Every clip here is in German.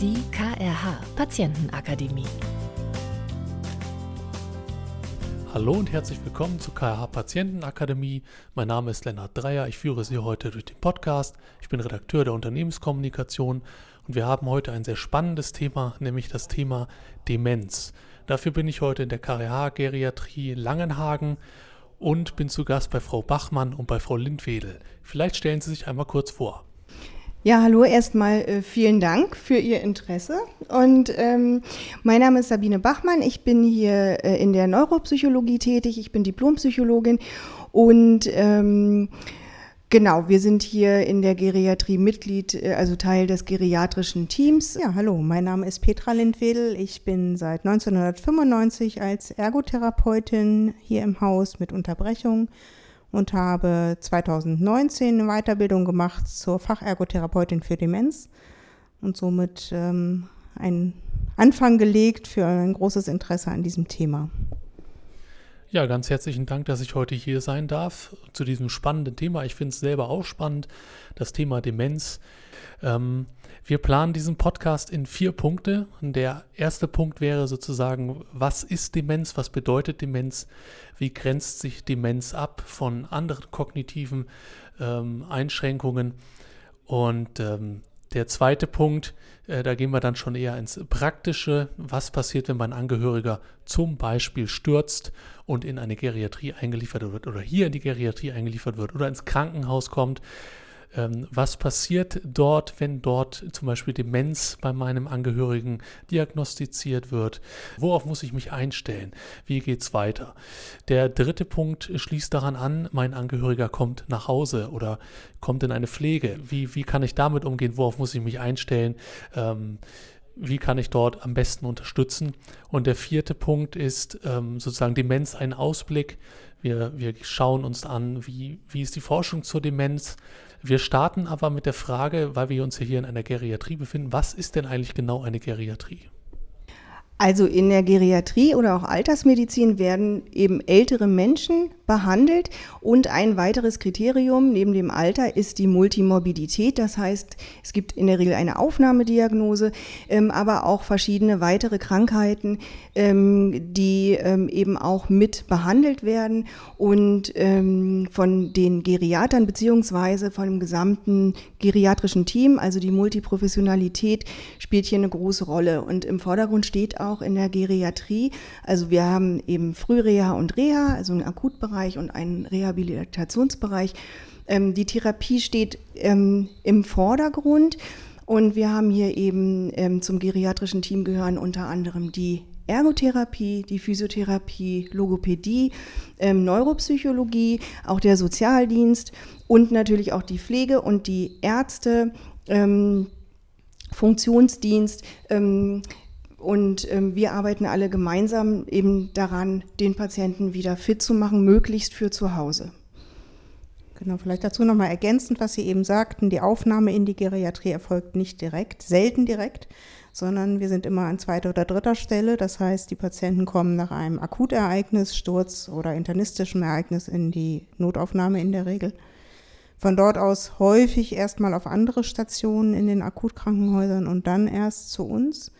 Die KRH Patientenakademie. Hallo und herzlich willkommen zur KRH Patientenakademie. Mein Name ist Lennart Dreier. Ich führe Sie heute durch den Podcast. Ich bin Redakteur der Unternehmenskommunikation und wir haben heute ein sehr spannendes Thema, nämlich das Thema Demenz. Dafür bin ich heute in der KRH Geriatrie Langenhagen und bin zu Gast bei Frau Bachmann und bei Frau Lindwedel. Vielleicht stellen Sie sich einmal kurz vor. Ja, hallo, erstmal äh, vielen Dank für Ihr Interesse. Und ähm, mein Name ist Sabine Bachmann. Ich bin hier äh, in der Neuropsychologie tätig. Ich bin Diplompsychologin und ähm, Genau, wir sind hier in der Geriatrie Mitglied, äh, also Teil des geriatrischen Teams. Ja, hallo, mein Name ist Petra Lindwedel. Ich bin seit 1995 als Ergotherapeutin hier im Haus mit Unterbrechung und habe 2019 eine Weiterbildung gemacht zur Fachergotherapeutin für Demenz und somit ähm, einen Anfang gelegt für ein großes Interesse an diesem Thema. Ja, ganz herzlichen Dank, dass ich heute hier sein darf zu diesem spannenden Thema. Ich finde es selber auch spannend, das Thema Demenz. Ähm, wir planen diesen Podcast in vier Punkte. Der erste Punkt wäre sozusagen, was ist Demenz, was bedeutet Demenz, wie grenzt sich Demenz ab von anderen kognitiven ähm, Einschränkungen. Und ähm, der zweite Punkt, äh, da gehen wir dann schon eher ins Praktische. Was passiert, wenn mein Angehöriger zum Beispiel stürzt und in eine Geriatrie eingeliefert wird oder hier in die Geriatrie eingeliefert wird oder ins Krankenhaus kommt? Ähm, was passiert dort, wenn dort zum Beispiel Demenz bei meinem Angehörigen diagnostiziert wird? Worauf muss ich mich einstellen? Wie geht es weiter? Der dritte Punkt schließt daran an, mein Angehöriger kommt nach Hause oder kommt in eine Pflege. Wie, wie kann ich damit umgehen? Worauf muss ich mich einstellen? Ähm, wie kann ich dort am besten unterstützen? Und der vierte Punkt ist ähm, sozusagen Demenz, ein Ausblick. Wir, wir schauen uns an, wie, wie ist die Forschung zur Demenz, wir starten aber mit der Frage, weil wir uns hier in einer Geriatrie befinden, was ist denn eigentlich genau eine Geriatrie? Also in der Geriatrie oder auch Altersmedizin werden eben ältere Menschen behandelt und ein weiteres Kriterium neben dem Alter ist die Multimorbidität. Das heißt, es gibt in der Regel eine Aufnahmediagnose, ähm, aber auch verschiedene weitere Krankheiten, ähm, die ähm, eben auch mit behandelt werden und von den Geriatern beziehungsweise von dem gesamten geriatrischen Team, also die Multiprofessionalität spielt hier eine große Rolle und im Vordergrund steht auch auch in der Geriatrie. Also wir haben eben Frühreha und Reha, also einen Akutbereich und einen Rehabilitationsbereich. Ähm, die Therapie steht ähm, im Vordergrund und wir haben hier eben ähm, zum geriatrischen Team gehören unter anderem die Ergotherapie, die Physiotherapie, Logopädie, ähm, Neuropsychologie, auch der Sozialdienst und natürlich auch die Pflege und die Ärzte, ähm, Funktionsdienst, ähm, und ähm, wir arbeiten alle gemeinsam eben daran, den Patienten wieder fit zu machen, möglichst für zu Hause. Genau, vielleicht dazu nochmal ergänzend, was Sie eben sagten, die Aufnahme in die Geriatrie erfolgt nicht direkt, selten direkt, sondern wir sind immer an zweiter oder dritter Stelle. Das heißt, die Patienten kommen nach einem Akutereignis, Sturz oder internistischem Ereignis in die Notaufnahme in der Regel. Von dort aus häufig erstmal auf andere Stationen in den Akutkrankenhäusern und dann erst zu uns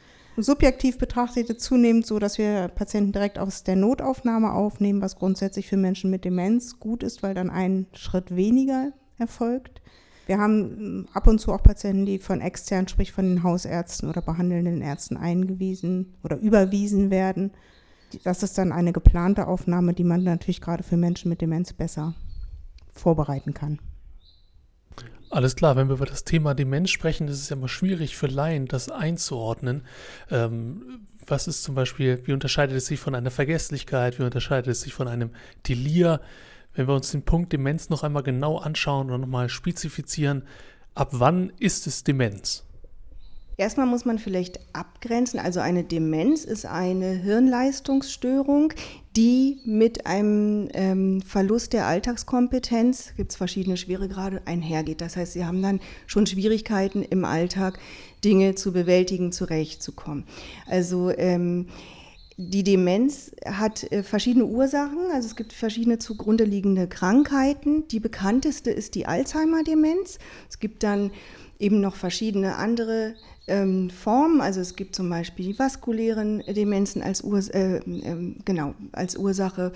subjektiv betrachtet zunehmend so, dass wir Patienten direkt aus der Notaufnahme aufnehmen, was grundsätzlich für Menschen mit Demenz gut ist, weil dann ein Schritt weniger erfolgt. Wir haben ab und zu auch Patienten, die von extern, sprich von den Hausärzten oder behandelnden Ärzten eingewiesen oder überwiesen werden. Das ist dann eine geplante Aufnahme, die man natürlich gerade für Menschen mit Demenz besser vorbereiten kann. Alles klar, wenn wir über das Thema Demenz sprechen, ist es ja immer schwierig für Laien, das einzuordnen. Ähm, was ist zum Beispiel, wie unterscheidet es sich von einer Vergesslichkeit, wie unterscheidet es sich von einem Delir? Wenn wir uns den Punkt Demenz noch einmal genau anschauen und nochmal spezifizieren, ab wann ist es Demenz? Erstmal muss man vielleicht abgrenzen. Also eine Demenz ist eine Hirnleistungsstörung, die mit einem ähm, Verlust der Alltagskompetenz, gibt es verschiedene Schweregrade, einhergeht. Das heißt, sie haben dann schon Schwierigkeiten im Alltag, Dinge zu bewältigen, zurechtzukommen. Also ähm, die Demenz hat äh, verschiedene Ursachen, also es gibt verschiedene zugrunde liegende Krankheiten. Die bekannteste ist die Alzheimer-Demenz. Es gibt dann eben noch verschiedene andere ähm, Formen. Also es gibt zum Beispiel die vaskulären Demenzen als, Urs äh, äh, genau, als Ursache.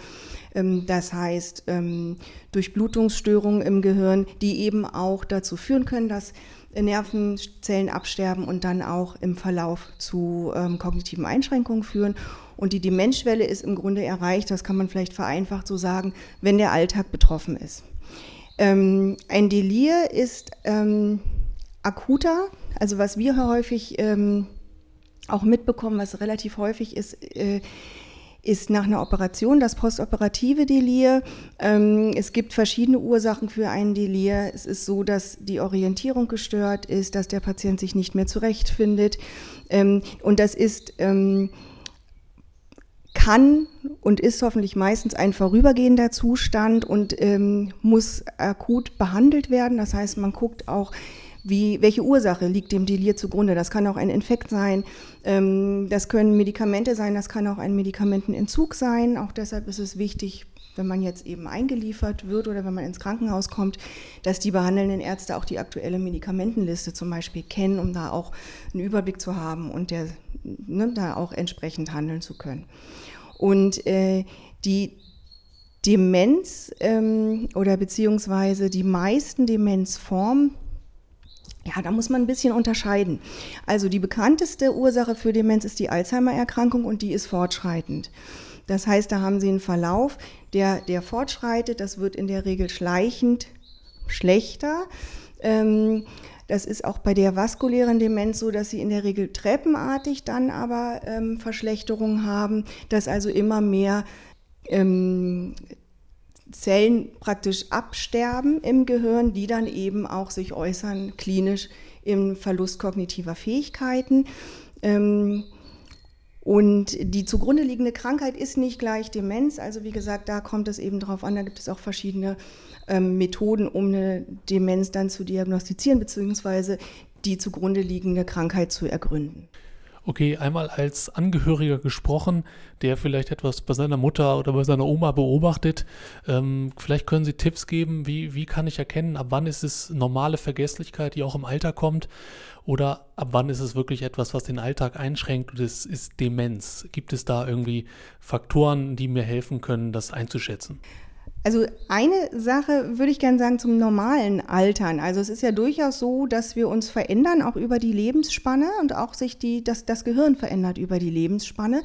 Ähm, das heißt ähm, Durchblutungsstörungen im Gehirn, die eben auch dazu führen können, dass Nervenzellen absterben und dann auch im Verlauf zu ähm, kognitiven Einschränkungen führen. Und die Demenzschwelle ist im Grunde erreicht, das kann man vielleicht vereinfacht so sagen, wenn der Alltag betroffen ist. Ähm, ein Delir ist ähm, akuter, also was wir häufig ähm, auch mitbekommen, was relativ häufig ist, äh, ist nach einer Operation das postoperative Delir. Ähm, es gibt verschiedene Ursachen für einen Delir. Es ist so, dass die Orientierung gestört ist, dass der Patient sich nicht mehr zurechtfindet. Ähm, und das ist ähm, kann und ist hoffentlich meistens ein vorübergehender Zustand und ähm, muss akut behandelt werden. Das heißt, man guckt auch, wie, welche Ursache liegt dem Delir zugrunde. Das kann auch ein Infekt sein, ähm, das können Medikamente sein, das kann auch ein Medikamentenentzug sein. Auch deshalb ist es wichtig, wenn man jetzt eben eingeliefert wird oder wenn man ins Krankenhaus kommt, dass die behandelnden Ärzte auch die aktuelle Medikamentenliste zum Beispiel kennen, um da auch einen Überblick zu haben und der, ne, da auch entsprechend handeln zu können. Und äh, die Demenz ähm, oder beziehungsweise die meisten Demenzformen, ja, da muss man ein bisschen unterscheiden. Also die bekannteste Ursache für Demenz ist die Alzheimer-Erkrankung und die ist fortschreitend. Das heißt, da haben Sie einen Verlauf, der, der fortschreitet. Das wird in der Regel schleichend schlechter. Ähm, das ist auch bei der vaskulären Demenz so, dass sie in der Regel treppenartig dann aber ähm, Verschlechterungen haben, dass also immer mehr ähm, Zellen praktisch absterben im Gehirn, die dann eben auch sich äußern klinisch im Verlust kognitiver Fähigkeiten. Ähm, und die zugrunde liegende Krankheit ist nicht gleich Demenz. Also wie gesagt, da kommt es eben drauf an. Da gibt es auch verschiedene ähm, Methoden, um eine Demenz dann zu diagnostizieren, beziehungsweise die zugrunde liegende Krankheit zu ergründen. Okay, einmal als Angehöriger gesprochen, der vielleicht etwas bei seiner Mutter oder bei seiner Oma beobachtet. Ähm, vielleicht können Sie Tipps geben, wie, wie kann ich erkennen, ab wann ist es normale Vergesslichkeit, die auch im Alter kommt, oder ab wann ist es wirklich etwas, was den Alltag einschränkt und es ist Demenz? Gibt es da irgendwie Faktoren, die mir helfen können, das einzuschätzen? Also eine Sache würde ich gerne sagen zum normalen Altern. Also es ist ja durchaus so, dass wir uns verändern, auch über die Lebensspanne und auch sich die, das, das Gehirn verändert über die Lebensspanne.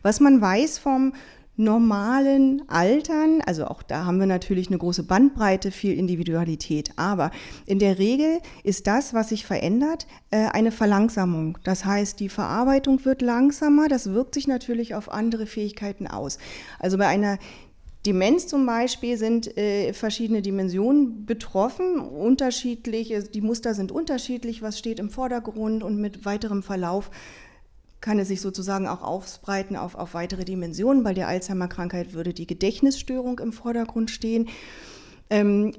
Was man weiß vom normalen Altern, also auch da haben wir natürlich eine große Bandbreite, viel Individualität, aber in der Regel ist das, was sich verändert, äh, eine Verlangsamung. Das heißt, die Verarbeitung wird langsamer, das wirkt sich natürlich auf andere Fähigkeiten aus. Also bei einer Demenz zum Beispiel sind äh, verschiedene Dimensionen betroffen, unterschiedlich, die Muster sind unterschiedlich, was steht im Vordergrund und mit weiterem Verlauf kann es sich sozusagen auch ausbreiten auf, auf weitere Dimensionen. Bei der Alzheimer-Krankheit würde die Gedächtnisstörung im Vordergrund stehen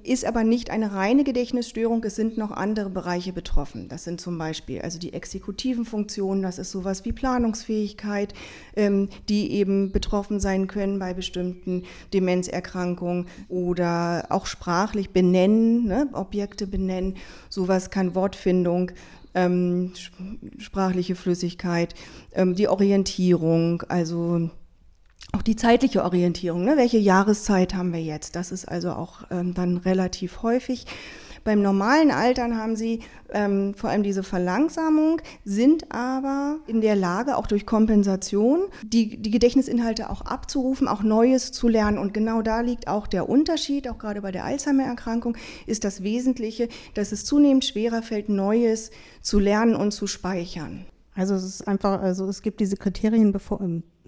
ist aber nicht eine reine Gedächtnisstörung, es sind noch andere Bereiche betroffen. Das sind zum Beispiel also die exekutiven Funktionen, das ist sowas wie Planungsfähigkeit, ähm, die eben betroffen sein können bei bestimmten Demenzerkrankungen oder auch sprachlich benennen, ne, Objekte benennen, sowas kann Wortfindung ähm, sprachliche Flüssigkeit, ähm, die Orientierung, also auch die zeitliche Orientierung, ne? welche Jahreszeit haben wir jetzt? Das ist also auch ähm, dann relativ häufig. Beim normalen Altern haben sie ähm, vor allem diese Verlangsamung, sind aber in der Lage, auch durch Kompensation, die, die Gedächtnisinhalte auch abzurufen, auch Neues zu lernen. Und genau da liegt auch der Unterschied, auch gerade bei der Alzheimer-Erkrankung, ist das Wesentliche, dass es zunehmend schwerer fällt, Neues zu lernen und zu speichern. Also es ist einfach, also es gibt diese Kriterien, bevor,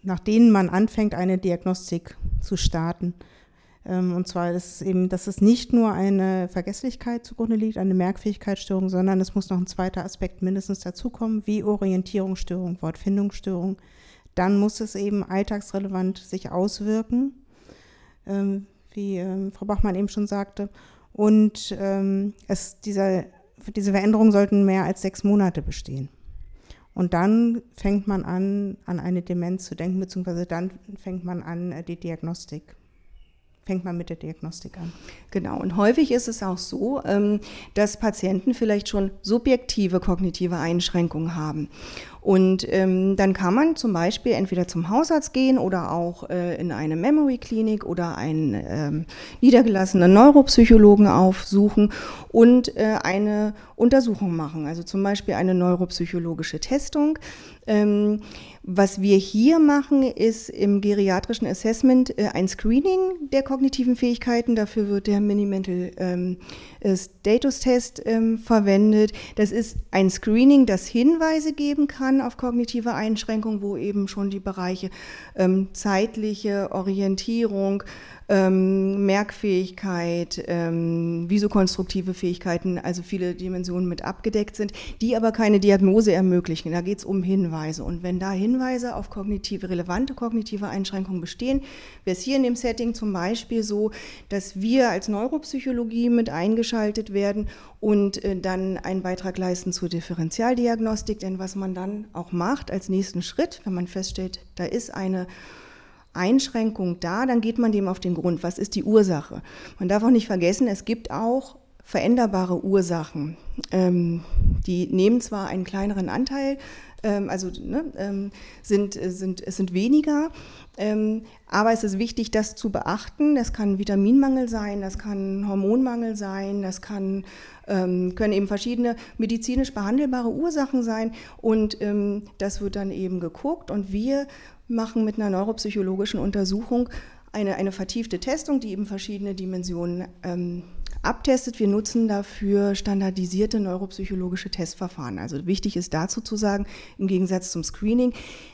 nach denen man anfängt, eine Diagnostik zu starten. Ähm, und zwar ist es eben, dass es nicht nur eine Vergesslichkeit zugrunde liegt, eine Merkfähigkeitsstörung, sondern es muss noch ein zweiter Aspekt mindestens dazukommen, wie Orientierungsstörung, Wortfindungsstörung. Dann muss es eben alltagsrelevant sich auswirken, ähm, wie ähm, Frau Bachmann eben schon sagte. Und es, dieser, diese Veränderungen sollten mehr als sechs Monate bestehen. Und dann fängt man an, an eine Demenz zu denken, beziehungsweise dann fängt man an, äh, die Diagnostik fängt man mit der Diagnostik an. Genau, und häufig ist es auch so, ähm, dass Patienten vielleicht schon subjektive kognitive Einschränkungen haben. Und ähm, dann kann man zum Beispiel entweder zum Hausarzt gehen oder auch äh, in eine Memory-Klinik oder einen ähm, niedergelassenen Neuropsychologen aufsuchen und äh, eine Untersuchung machen, also zum Beispiel eine neuropsychologische Testung. Was wir hier machen, ist im geriatrischen Assessment äh, ein Screening der kognitiven Fähigkeiten. Dafür wird der Minimental ähm, äh, Status Test ähm, verwendet. Das ist ein Screening, das Hinweise geben kann auf kognitive Einschränkungen, wo eben schon die Bereiche ähm, zeitliche Orientierung, ähm, Merkfähigkeit, ähm, visokonstruktive Fähigkeiten, also viele Dimensionen mit abgedeckt sind, die aber keine Diagnose ermöglichen. Da geht es um Hinweise. Und wenn da Hinweise auf kognitive, relevante kognitive Einschränkungen bestehen, wäre es hier in dem Setting zum Beispiel so, dass wir als Neuropsychologie mit eingeschaltet werden und äh, dann einen Beitrag leisten zur Differentialdiagnostik. Denn was man dann auch macht als nächsten Schritt, wenn man feststellt, da ist eine Einschränkung da, dann geht man dem auf den Grund. Was ist die Ursache? Man darf auch nicht vergessen, es gibt auch veränderbare Ursachen. Ähm, die nehmen zwar einen kleineren Anteil, ähm, also ne, ähm, sind, sind, es sind weniger, ähm, aber es ist wichtig, das zu beachten. Das kann Vitaminmangel sein, das kann Hormonmangel sein, das kann, ähm, können eben verschiedene medizinisch behandelbare Ursachen sein und ähm, das wird dann eben geguckt und wir machen mit einer neuropsychologischen Untersuchung eine, eine vertiefte Testung, die eben verschiedene Dimensionen ähm, abtestet. Wir nutzen dafür standardisierte neuropsychologische Testverfahren. Also wichtig ist dazu zu sagen, im Gegensatz zum Screening,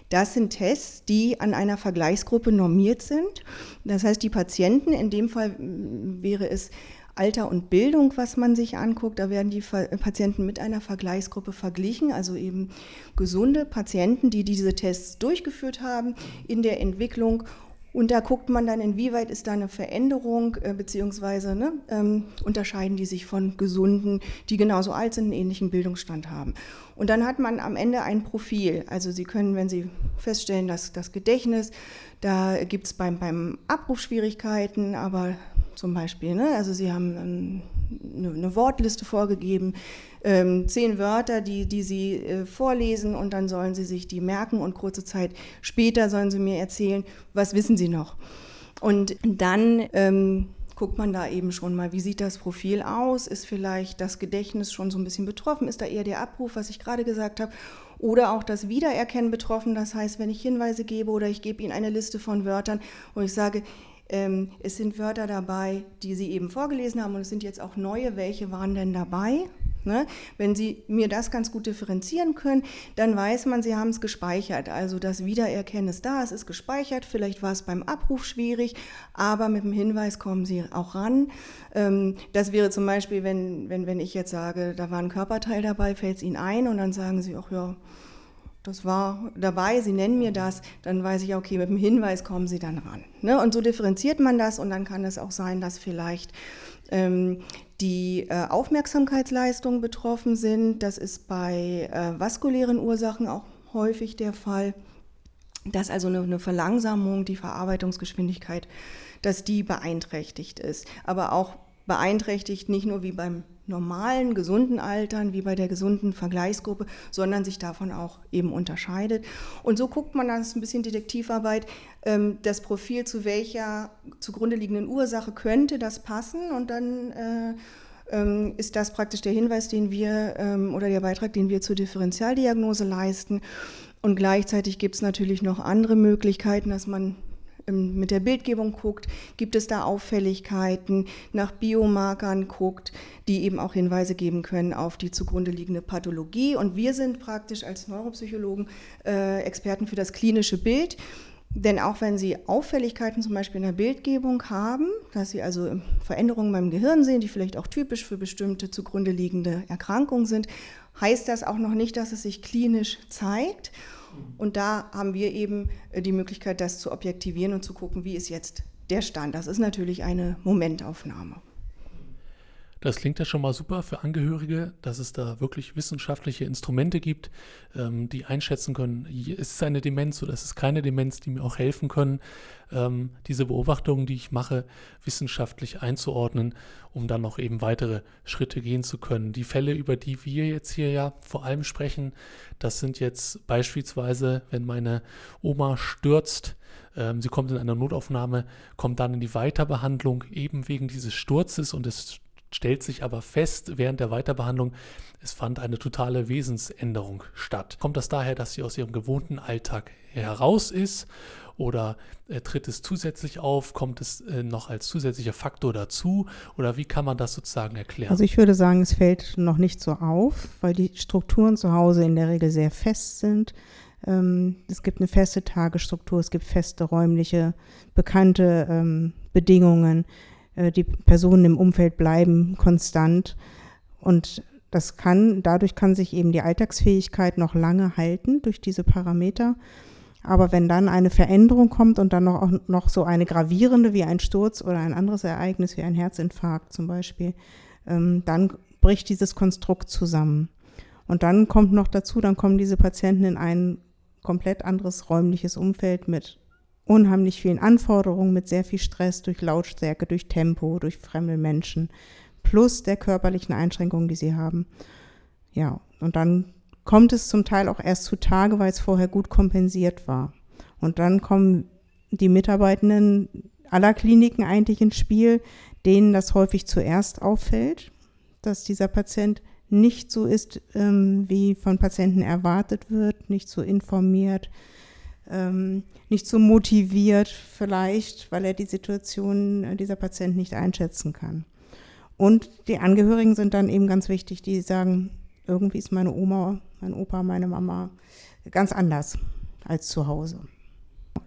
das sind Tests, die an einer Vergleichsgruppe normiert sind. Das heißt, die Patienten, in dem Fall wäre es Alter und Bildung, was man sich anguckt. Da werden die Patienten mit einer Vergleichsgruppe verglichen, also eben gesunde Patienten, die diese Tests durchgeführt haben in der Entwicklung. Und da guckt man dann, inwieweit ist da eine Veränderung, äh, beziehungsweise ne, ähm, unterscheiden die sich von Gesunden, die genauso alt sind, einen ähnlichen Bildungsstand haben. Und dann hat man am Ende ein Profil. Also Sie können, wenn Sie feststellen, dass das Gedächtnis, da gibt es beim, beim Abruf Schwierigkeiten, aber zum Beispiel. Ne? Also sie haben eine, eine Wortliste vorgegeben, ähm, zehn Wörter, die, die sie äh, vorlesen und dann sollen sie sich die merken und kurze Zeit später sollen sie mir erzählen, was wissen sie noch. Und dann ähm, guckt man da eben schon mal, wie sieht das Profil aus? Ist vielleicht das Gedächtnis schon so ein bisschen betroffen? Ist da eher der Abruf, was ich gerade gesagt habe? Oder auch das Wiedererkennen betroffen? Das heißt, wenn ich Hinweise gebe oder ich gebe Ihnen eine Liste von Wörtern, wo ich sage, ähm, es sind Wörter dabei, die Sie eben vorgelesen haben und es sind jetzt auch neue. Welche waren denn dabei? Ne? Wenn Sie mir das ganz gut differenzieren können, dann weiß man, Sie haben es gespeichert. Also das Wiedererkennen ist da, es ist gespeichert. Vielleicht war es beim Abruf schwierig, aber mit dem Hinweis kommen Sie auch ran. Ähm, das wäre zum Beispiel, wenn, wenn, wenn ich jetzt sage, da war ein Körperteil dabei, fällt es Ihnen ein und dann sagen Sie, ach ja, das war dabei, Sie nennen mir das, dann weiß ich, okay, mit dem Hinweis kommen Sie dann ran. Ne? Und so differenziert man das und dann kann es auch sein, dass vielleicht ähm, die äh, Aufmerksamkeitsleistungen betroffen sind. Das ist bei äh, vaskulären Ursachen auch häufig der Fall, dass also eine, eine Verlangsamung, die Verarbeitungsgeschwindigkeit, dass die beeinträchtigt ist. Aber auch beeinträchtigt nicht nur wie beim normalen, gesunden Altern, wie bei der gesunden Vergleichsgruppe, sondern sich davon auch eben unterscheidet. Und so guckt man, das ist ein bisschen Detektivarbeit, ähm, das Profil zu welcher zugrunde liegenden Ursache könnte das passen und dann äh, ähm, ist das praktisch der Hinweis, den wir ähm, oder der Beitrag, den wir zur Differentialdiagnose leisten. Und gleichzeitig gibt es natürlich noch andere Möglichkeiten, dass man mit der Bildgebung guckt, gibt es da Auffälligkeiten, nach Biomarkern guckt, die eben auch Hinweise geben können auf die zugrunde liegende Pathologie. Und wir sind praktisch als Neuropsychologen äh, Experten für das klinische Bild. Denn auch wenn Sie Auffälligkeiten zum Beispiel in der Bildgebung haben, dass Sie also Veränderungen beim Gehirn sehen, die vielleicht auch typisch für bestimmte zugrunde liegende Erkrankungen sind, heißt das auch noch nicht, dass es sich klinisch zeigt. Und da haben wir eben äh, die Möglichkeit, das zu objektivieren und zu gucken, wie ist jetzt der Stand. Das ist natürlich eine Momentaufnahme. Das klingt ja schon mal super für Angehörige, dass es da wirklich wissenschaftliche Instrumente gibt, ähm, die einschätzen können, ist es eine Demenz oder ist es keine Demenz, die mir auch helfen können, ähm, diese Beobachtungen, die ich mache, wissenschaftlich einzuordnen, um dann noch eben weitere Schritte gehen zu können. Die Fälle, über die wir jetzt hier ja vor allem sprechen, das sind jetzt beispielsweise, wenn meine Oma stürzt, ähm, sie kommt in eine Notaufnahme, kommt dann in die Weiterbehandlung eben wegen dieses Sturzes und es stellt sich aber fest während der Weiterbehandlung, es fand eine totale Wesensänderung statt. Kommt das daher, dass sie aus ihrem gewohnten Alltag heraus ist oder äh, tritt es zusätzlich auf? Kommt es äh, noch als zusätzlicher Faktor dazu? Oder wie kann man das sozusagen erklären? Also ich würde sagen, es fällt noch nicht so auf, weil die Strukturen zu Hause in der Regel sehr fest sind. Ähm, es gibt eine feste Tagesstruktur, es gibt feste räumliche, bekannte ähm, Bedingungen. Äh, die Personen im Umfeld bleiben konstant und das kann, dadurch kann sich eben die Alltagsfähigkeit noch lange halten durch diese Parameter. Aber wenn dann eine Veränderung kommt und dann noch, noch so eine gravierende wie ein Sturz oder ein anderes Ereignis wie ein Herzinfarkt zum Beispiel, ähm, dann bricht dieses Konstrukt zusammen. Und dann kommt noch dazu, dann kommen diese Patienten in ein komplett anderes räumliches Umfeld mit unheimlich vielen Anforderungen, mit sehr viel Stress durch Lautstärke, durch Tempo, durch fremde Menschen, plus der körperlichen Einschränkungen, die sie haben. Ja, und dann kommt es zum Teil auch erst zutage, weil es vorher gut kompensiert war. Und dann kommen die Mitarbeitenden aller Kliniken eigentlich ins Spiel, denen das häufig zuerst auffällt, dass dieser Patient nicht so ist, ähm, wie von Patienten erwartet wird, nicht so informiert, ähm, nicht so motiviert vielleicht, weil er die Situation äh, dieser Patient nicht einschätzen kann. Und die Angehörigen sind dann eben ganz wichtig, die sagen, irgendwie ist meine Oma, mein Opa, meine Mama ganz anders als zu Hause.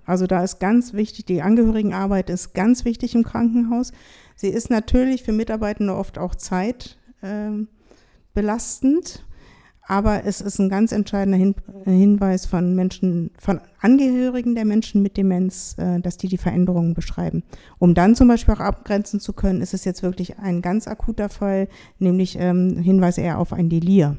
Also da ist ganz wichtig, die Angehörigenarbeit ist ganz wichtig im Krankenhaus. Sie ist natürlich für Mitarbeitende oft auch Zeit äh, belastend, aber es ist ein ganz entscheidender Hin Hinweis von Menschen, von Angehörigen der Menschen mit Demenz, äh, dass die die Veränderungen beschreiben. Um dann zum Beispiel auch abgrenzen zu können, ist es jetzt wirklich ein ganz akuter Fall, nämlich ähm, Hinweis eher auf ein Delir.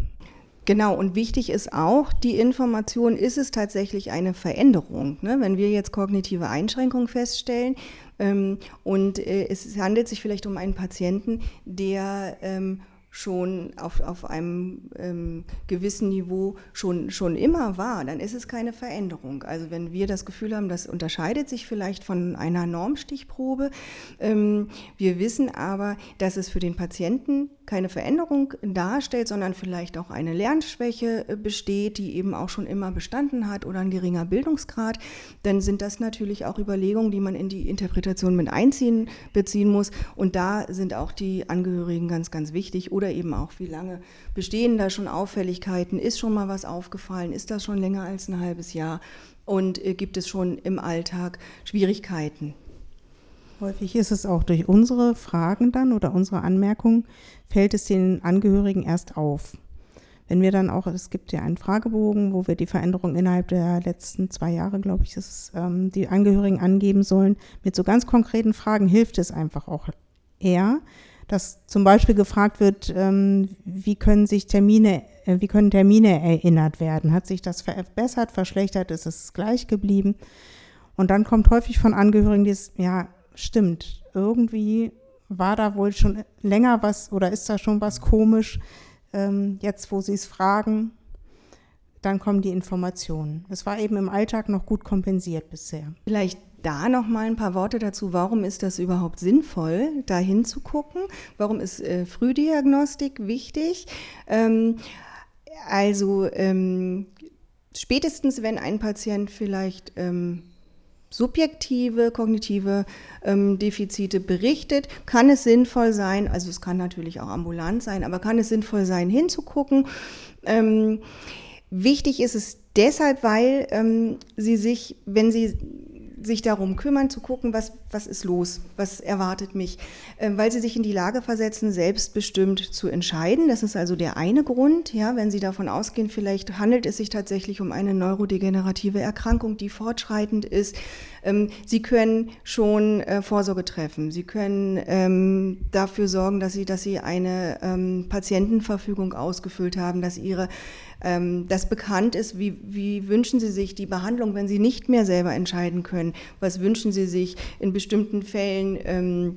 Genau, und wichtig ist auch die Information, ist es tatsächlich eine Veränderung? Ne? Wenn wir jetzt kognitive Einschränkungen feststellen ähm, und äh, es handelt sich vielleicht um einen Patienten, der ähm, schon auf, auf einem ähm, gewissen Niveau schon, schon immer war, dann ist es keine Veränderung. Also wenn wir das Gefühl haben, das unterscheidet sich vielleicht von einer Normstichprobe, ähm, wir wissen aber, dass es für den Patienten keine Veränderung darstellt, sondern vielleicht auch eine Lernschwäche äh, besteht, die eben auch schon immer bestanden hat oder ein geringer Bildungsgrad, dann sind das natürlich auch Überlegungen, die man in die Interpretation mit einziehen beziehen muss. Und da sind auch die Angehörigen ganz, ganz wichtig. Oder eben auch, wie lange bestehen da schon Auffälligkeiten? Ist schon mal was aufgefallen? Ist das schon länger als ein halbes Jahr? Und äh, gibt es schon im Alltag Schwierigkeiten? Häufig ist es auch durch unsere Fragen dann oder unsere Anmerkungen, fällt es den Angehörigen erst auf. Wenn wir dann auch, es gibt ja einen Fragebogen, wo wir die Veränderung innerhalb der letzten zwei Jahre, glaube ich, ist, ähm, die Angehörigen angeben sollen, mit so ganz konkreten Fragen hilft es einfach auch eher, dass zum Beispiel gefragt wird, ähm, wie können sich Termine, äh, wie können Termine erinnert werden? Hat sich das verbessert, verschlechtert, ist es gleich geblieben? Und dann kommt häufig von Angehörigen dieses, ja, stimmt, irgendwie war da wohl schon länger was oder ist da schon was komisch. Ähm, jetzt, wo Sie es fragen, dann kommen die Informationen. Es war eben im Alltag noch gut kompensiert bisher. Vielleicht da noch mal ein paar Worte dazu. Warum ist das überhaupt sinnvoll, da hinzugucken? Warum ist äh, Frühdiagnostik wichtig? Ähm, also ähm, spätestens, wenn ein Patient vielleicht ähm, subjektive kognitive ähm, Defizite berichtet, kann es sinnvoll sein, also es kann natürlich auch ambulant sein, aber kann es sinnvoll sein, hinzugucken. Ähm, wichtig ist es deshalb, weil ähm, sie sich, wenn sie sich darum kümmern, zu gucken, was, was ist los, was erwartet mich, ähm, weil sie sich in die Lage versetzen, selbstbestimmt zu entscheiden. Das ist also der eine Grund, ja, wenn Sie davon ausgehen, vielleicht handelt es sich tatsächlich um eine neurodegenerative Erkrankung, die fortschreitend ist. Ähm, sie können schon äh, Vorsorge treffen. Sie können ähm, dafür sorgen, dass Sie, dass Sie eine Patientenverfügung ausgefüllt haben, dass Ihre ähm, das bekannt ist, wie, wie wünschen Sie sich die Behandlung, wenn Sie nicht mehr selber entscheiden können? Was wünschen Sie sich in bestimmten Fällen? Ähm,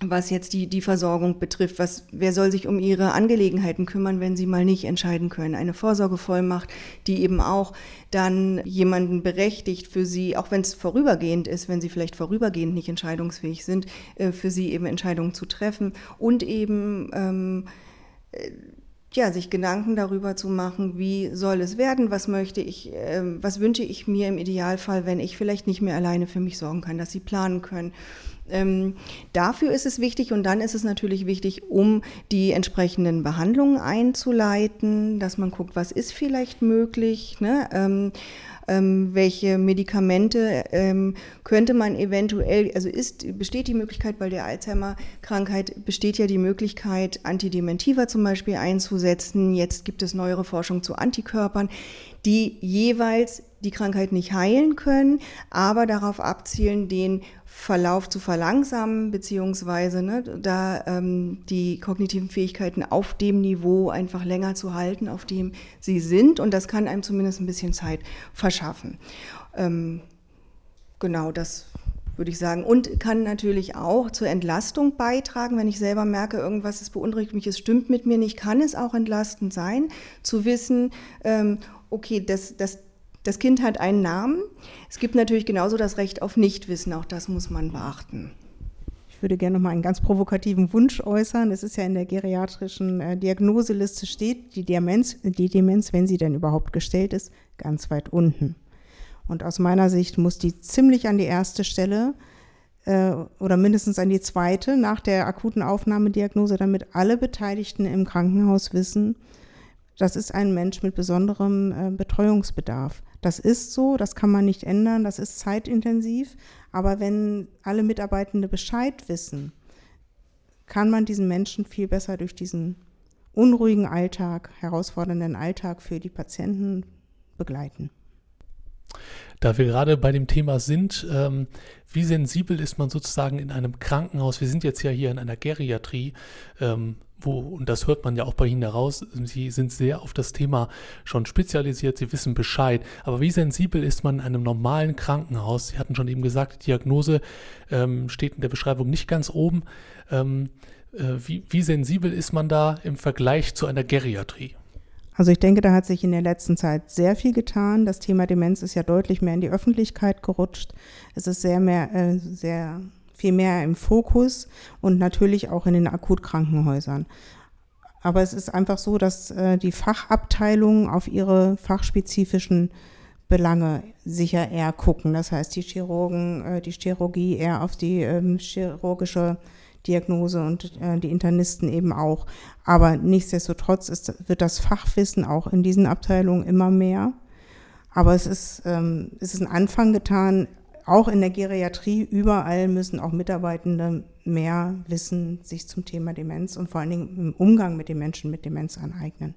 was jetzt die, die Versorgung betrifft. Was, wer soll sich um ihre Angelegenheiten kümmern, wenn sie mal nicht entscheiden können? Eine Vorsorgevollmacht, die eben auch dann jemanden berechtigt für sie, auch wenn es vorübergehend ist, wenn sie vielleicht vorübergehend nicht entscheidungsfähig sind, äh, für sie eben Entscheidungen zu treffen und eben ähm, äh, ja, sich Gedanken darüber zu machen, wie soll es werden, was möchte ich, äh, was wünsche ich mir im Idealfall, wenn ich vielleicht nicht mehr alleine für mich sorgen kann, dass sie planen können. Ähm, dafür ist es wichtig und dann ist es natürlich wichtig, um die entsprechenden Behandlungen einzuleiten, dass man guckt, was ist vielleicht möglich. Ne? Ähm, ähm, welche Medikamente ähm, könnte man eventuell, also ist, besteht die Möglichkeit bei der Alzheimer-Krankheit, besteht ja die Möglichkeit, Antidementiva zum Beispiel einzusetzen. Jetzt gibt es neuere Forschung zu Antikörpern, die jeweils die Krankheit nicht heilen können, aber darauf abzielen, den Verlauf zu verlangsamen, beziehungsweise ne, da ähm, die kognitiven Fähigkeiten auf dem Niveau einfach länger zu halten, auf dem sie sind. Und das kann einem zumindest ein bisschen Zeit verschaffen. Ähm, genau, das würde ich sagen. Und kann natürlich auch zur Entlastung beitragen, wenn ich selber merke, irgendwas ist beunruhigt mich, es stimmt mit mir nicht, kann es auch entlastend sein, zu wissen, ähm, okay, das, das das Kind hat einen Namen. Es gibt natürlich genauso das Recht auf Nichtwissen, auch das muss man beachten. Ich würde gerne noch mal einen ganz provokativen Wunsch äußern. Es ist ja in der geriatrischen äh, Diagnoseliste steht die Demenz, die Demenz, wenn sie denn überhaupt gestellt ist, ganz weit unten. Und aus meiner Sicht muss die ziemlich an die erste Stelle äh, oder mindestens an die zweite nach der akuten Aufnahmediagnose, damit alle Beteiligten im Krankenhaus wissen, das ist ein Mensch mit besonderem äh, Betreuungsbedarf. Das ist so, das kann man nicht ändern, das ist zeitintensiv. Aber wenn alle Mitarbeitende Bescheid wissen, kann man diesen Menschen viel besser durch diesen unruhigen Alltag, herausfordernden Alltag für die Patienten begleiten. Da wir gerade bei dem Thema sind, ähm, wie sensibel ist man sozusagen in einem Krankenhaus? Wir sind jetzt ja hier in einer Geriatrie. Ähm, wo, und das hört man ja auch bei Ihnen heraus, Sie sind sehr auf das Thema schon spezialisiert, Sie wissen Bescheid. Aber wie sensibel ist man in einem normalen Krankenhaus? Sie hatten schon eben gesagt, die Diagnose ähm, steht in der Beschreibung nicht ganz oben. Ähm, äh, wie, wie sensibel ist man da im Vergleich zu einer Geriatrie? Also ich denke, da hat sich in der letzten Zeit sehr viel getan. Das Thema Demenz ist ja deutlich mehr in die Öffentlichkeit gerutscht. Es ist sehr mehr, äh, sehr viel mehr im Fokus und natürlich auch in den Akutkrankenhäusern. Aber es ist einfach so, dass äh, die Fachabteilungen auf ihre fachspezifischen Belange sicher eher gucken. Das heißt, die Chirurgen, äh, die Chirurgie eher auf die ähm, chirurgische Diagnose und äh, die Internisten eben auch. Aber nichtsdestotrotz ist, wird das Fachwissen auch in diesen Abteilungen immer mehr. Aber es ist, ähm, es ist ein Anfang getan, auch in der Geriatrie, überall müssen auch Mitarbeitende mehr Wissen sich zum Thema Demenz und vor allen Dingen im Umgang mit den Menschen mit Demenz aneignen.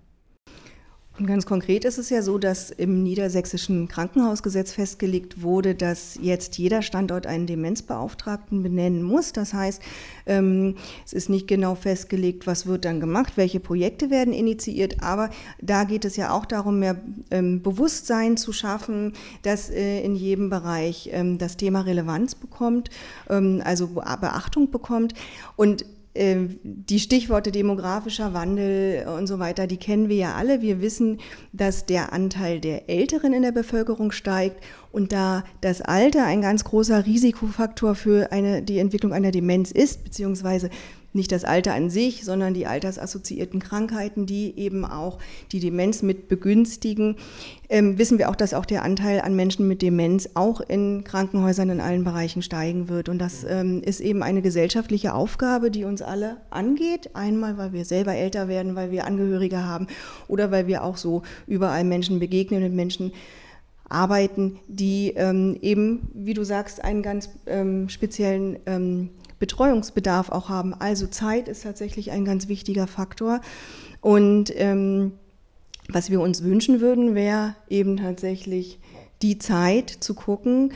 Ganz konkret ist es ja so, dass im niedersächsischen Krankenhausgesetz festgelegt wurde, dass jetzt jeder Standort einen Demenzbeauftragten benennen muss. Das heißt, ähm, es ist nicht genau festgelegt, was wird dann gemacht, welche Projekte werden initiiert, aber da geht es ja auch darum, mehr ähm, Bewusstsein zu schaffen, dass äh, in jedem Bereich ähm, das Thema Relevanz bekommt, also Beachtung bekommt. Und die Stichworte demografischer Wandel und so weiter, die kennen wir ja alle. Wir wissen, dass der Anteil der Älteren in der Bevölkerung steigt und da das Alter ein ganz großer Risikofaktor für eine, die Entwicklung einer Demenz ist, beziehungsweise nicht das Alter an sich, sondern die altersassoziierten Krankheiten, die eben auch die Demenz mit begünstigen, ähm, wissen wir auch, dass auch der Anteil an Menschen mit Demenz auch in Krankenhäusern in allen Bereichen steigen wird. Und das ähm, ist eben eine gesellschaftliche Aufgabe, die uns alle angeht. Einmal, weil wir selber älter werden, weil wir Angehörige haben oder weil wir auch so überall Menschen begegnen und Menschen arbeiten, die ähm, eben, wie du sagst, einen ganz ähm, speziellen ähm, Betreuungsbedarf auch haben. Also Zeit ist tatsächlich ein ganz wichtiger Faktor. Und ähm, was wir uns wünschen würden, wäre eben tatsächlich die Zeit zu gucken,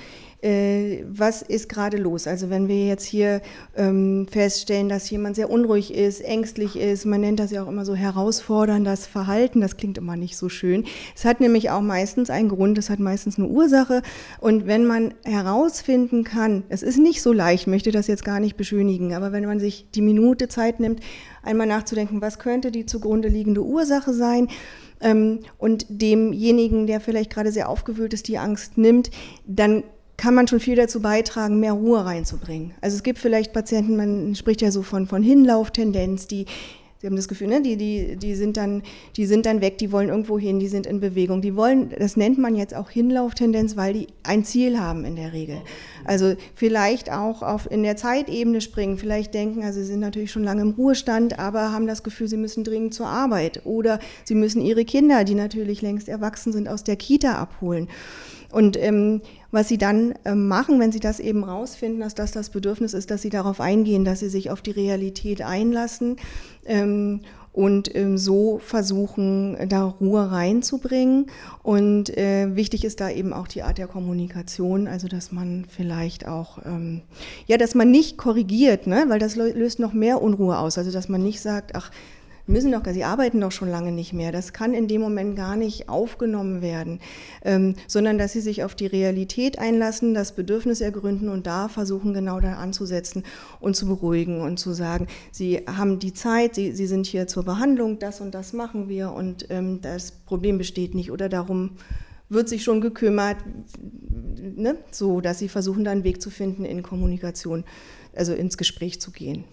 äh, was ist gerade los. Also wenn wir jetzt hier ähm, feststellen, dass jemand sehr unruhig ist, ängstlich ist, man nennt das ja auch immer so herausforderndes Verhalten, das klingt immer nicht so schön. Es hat nämlich auch meistens einen Grund, es hat meistens eine Ursache. Und wenn man herausfinden kann, es ist nicht so leicht, möchte das jetzt gar nicht beschönigen, aber wenn man sich die Minute Zeit nimmt, einmal nachzudenken, was könnte die zugrunde liegende Ursache sein, ähm, und demjenigen, der vielleicht gerade sehr aufgewühlt ist, die Angst nimmt, dann kann man schon viel dazu beitragen, mehr Ruhe reinzubringen. Also es gibt vielleicht Patienten, man spricht ja so von, von Hinlauftendenz, die Sie haben das Gefühl, ne, die, die, die, sind dann, die sind dann weg, die wollen irgendwo hin, die sind in Bewegung. Die wollen, das nennt man jetzt auch Hinlauftendenz, weil die ein Ziel haben in der Regel. Also vielleicht auch auf, in der Zeitebene springen, vielleicht denken, also sie sind natürlich schon lange im Ruhestand, aber haben das Gefühl, sie müssen dringend zur Arbeit oder sie müssen ihre Kinder, die natürlich längst erwachsen sind, aus der Kita abholen. Und ähm, was sie dann ähm, machen, wenn sie das eben rausfinden, dass das das Bedürfnis ist, dass sie darauf eingehen, dass sie sich auf die Realität einlassen ähm, und ähm, so versuchen, da Ruhe reinzubringen. Und äh, wichtig ist da eben auch die Art der Kommunikation, also dass man vielleicht auch, ähm, ja, dass man nicht korrigiert, ne? weil das löst noch mehr Unruhe aus. Also dass man nicht sagt, ach, müssen doch, sie arbeiten doch schon lange nicht mehr. Das kann in dem Moment gar nicht aufgenommen werden, ähm, sondern dass sie sich auf die Realität einlassen, das Bedürfnis ergründen und da versuchen genau da anzusetzen und zu beruhigen und zu sagen, sie haben die Zeit, sie, sie sind hier zur Behandlung, das und das machen wir und ähm, das Problem besteht nicht oder darum wird sich schon gekümmert, ne? so dass sie versuchen, da einen Weg zu finden in Kommunikation, also ins Gespräch zu gehen.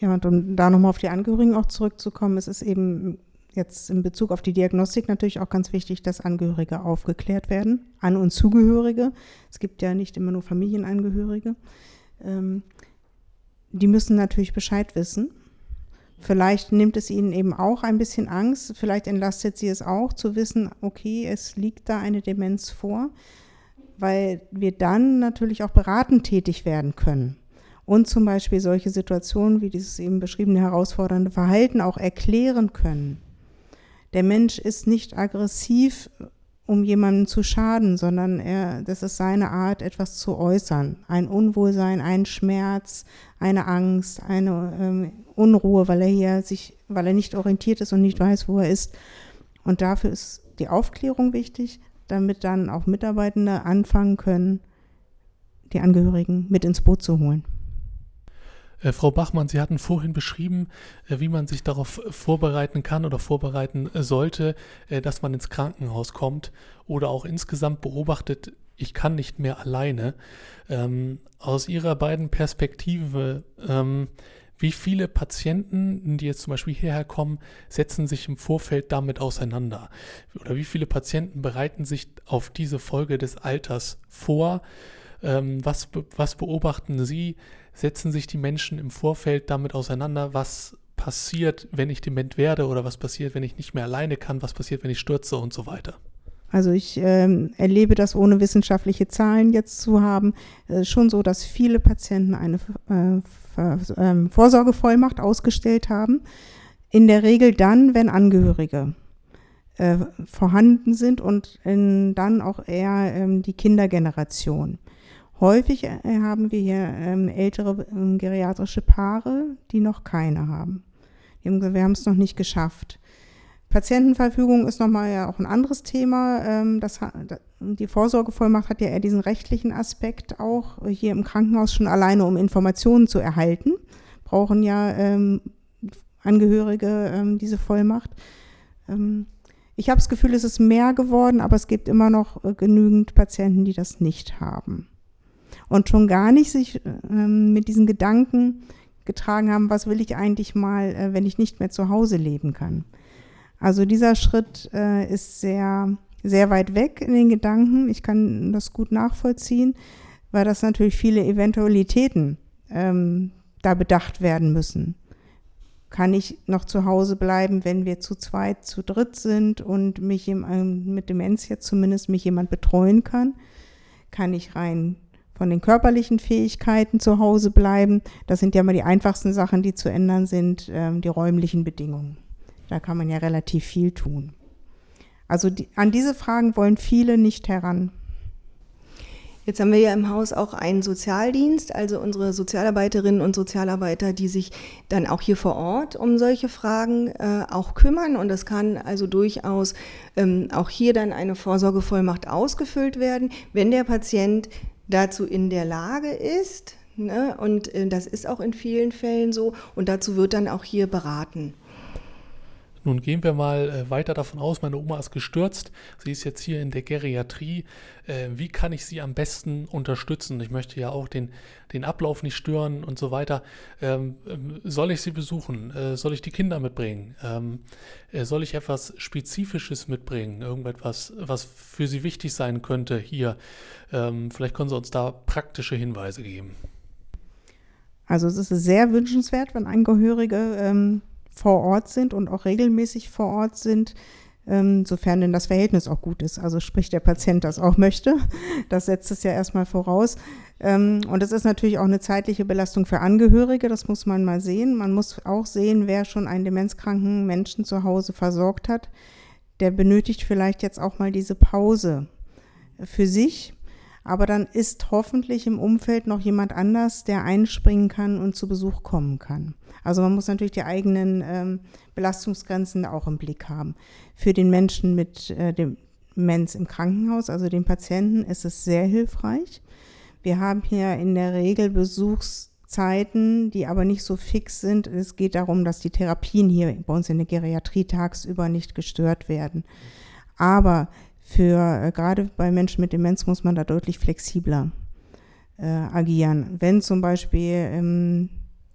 Ja, und um da nochmal auf die Angehörigen auch zurückzukommen, es ist eben jetzt in Bezug auf die Diagnostik natürlich auch ganz wichtig, dass Angehörige aufgeklärt werden, An- und Zugehörige. Es gibt ja nicht immer nur Familienangehörige. Ähm, die müssen natürlich Bescheid wissen. Vielleicht nimmt es ihnen eben auch ein bisschen Angst, vielleicht entlastet sie es auch, zu wissen, okay, es liegt da eine Demenz vor, weil wir dann natürlich auch beratend tätig werden können und zum Beispiel solche Situationen wie dieses eben beschriebene herausfordernde Verhalten auch erklären können. Der Mensch ist nicht aggressiv, um jemandem zu schaden, sondern er, das ist seine Art, etwas zu äußern. Ein Unwohlsein, ein Schmerz, eine Angst, eine ähm, Unruhe, weil er hier sich, weil er nicht orientiert ist und nicht weiß, wo er ist. Und dafür ist die Aufklärung wichtig, damit dann auch Mitarbeitende anfangen können, die Angehörigen mit ins Boot zu holen. Äh, Frau Bachmann, Sie hatten vorhin beschrieben, äh, wie man sich darauf vorbereiten kann oder vorbereiten äh, sollte, äh, dass man ins Krankenhaus kommt oder auch insgesamt beobachtet, ich kann nicht mehr alleine. Ähm, aus Ihrer beiden Perspektive, ähm, wie viele Patienten, die jetzt zum Beispiel hierher kommen, setzen sich im Vorfeld damit auseinander? Oder wie viele Patienten bereiten sich auf diese Folge des Alters vor? Ähm, was, was beobachten Sie? Setzen sich die Menschen im Vorfeld damit auseinander, was passiert, wenn ich dement werde oder was passiert, wenn ich nicht mehr alleine kann, was passiert, wenn ich stürze und so weiter. Also ich ähm, erlebe das, ohne wissenschaftliche Zahlen jetzt zu haben, äh, schon so, dass viele Patienten eine äh, äh, Vorsorgevollmacht ausgestellt haben. In der Regel dann, wenn Angehörige äh, vorhanden sind und in, dann auch eher ähm, die Kindergeneration. Häufig äh, haben wir hier ähm, ältere ähm, geriatrische Paare, die noch keine haben. Wir haben, es noch nicht geschafft. Patientenverfügung ist nochmal ja auch ein anderes Thema. Ähm, das, die Vorsorgevollmacht hat ja eher diesen rechtlichen Aspekt auch hier im Krankenhaus schon alleine, um Informationen zu erhalten. Brauchen ja Angehörige diese Vollmacht. Ich habe das Gefühl, es ist mehr geworden, aber es gibt immer noch äh, genügend Patienten, die das nicht haben und schon gar nicht sich ähm, mit diesen Gedanken getragen haben, was will ich eigentlich mal, äh, wenn ich nicht mehr zu Hause leben kann. Also dieser Schritt äh, ist sehr, sehr weit weg in den Gedanken. Ich kann das gut nachvollziehen, weil das natürlich viele Eventualitäten ähm, da bedacht werden müssen. kann ich noch zu Hause bleiben, wenn wir zu zweit, zu dritt sind und mich ähm, mit Demenz jetzt zumindest mich jemand betreuen kann? Kann ich rein von den körperlichen Fähigkeiten zu Hause bleiben? Das sind ja mal die einfachsten Sachen, die zu ändern sind, ähm, die räumlichen Bedingungen. Da kann man ja relativ viel tun. Also die, an diese Fragen wollen viele nicht heran. Jetzt haben wir ja im Haus auch einen Sozialdienst, also unsere Sozialarbeiterinnen und Sozialarbeiter, die sich dann auch hier vor Ort um solche Fragen äh, auch kümmern. Und das kann also durchaus ähm, auch hier dann eine Vorsorgevollmacht ausgefüllt werden, wenn der Patient dazu in der Lage ist. Ne? Und äh, das ist auch in vielen Fällen so. Und dazu wird dann auch hier beraten. Nun gehen wir mal äh, weiter davon aus, meine Oma ist gestürzt, sie ist jetzt hier in der Geriatrie. Äh, wie kann ich sie am besten unterstützen? Ich möchte ja auch den, den Ablauf nicht stören und so weiter. Ähm, ähm soll ich sie besuchen? Äh, soll ich die Kinder mitbringen? Ähm, äh, soll ich etwas Spezifisches mitbringen? Irgendetwas, was für sie wichtig sein könnte hier? Vielleicht können Sie uns da praktische Hinweise geben. Also es ist sehr wünschenswert, wenn Angehörige ähm, vor Ort sind und auch regelmäßig vor Ort sind, ähm, sofern denn das Verhältnis auch gut ist. Also sprich der Patient das auch möchte. Das setzt es ja erstmal voraus. Ähm, und es ist natürlich auch eine zeitliche Belastung für Angehörige, das muss man mal sehen. Man muss auch sehen, wer schon einen demenzkranken Menschen zu Hause versorgt hat. Der benötigt vielleicht jetzt auch mal diese Pause für sich. Aber dann ist hoffentlich im Umfeld noch jemand anders, der einspringen kann und zu Besuch kommen kann. Also man muss natürlich die eigenen ähm, Belastungsgrenzen auch im Blick haben. Für den Menschen mit äh, Demenz im Krankenhaus, also den Patienten, ist es sehr hilfreich. Wir haben hier in der Regel Besuchszeiten, die aber nicht so fix sind. Es geht darum, dass die Therapien hier bei uns in der Geriatrie tagsüber nicht gestört werden. Aber für äh, gerade bei Menschen mit Demenz muss man da deutlich flexibler äh, agieren. Wenn zum Beispiel ähm,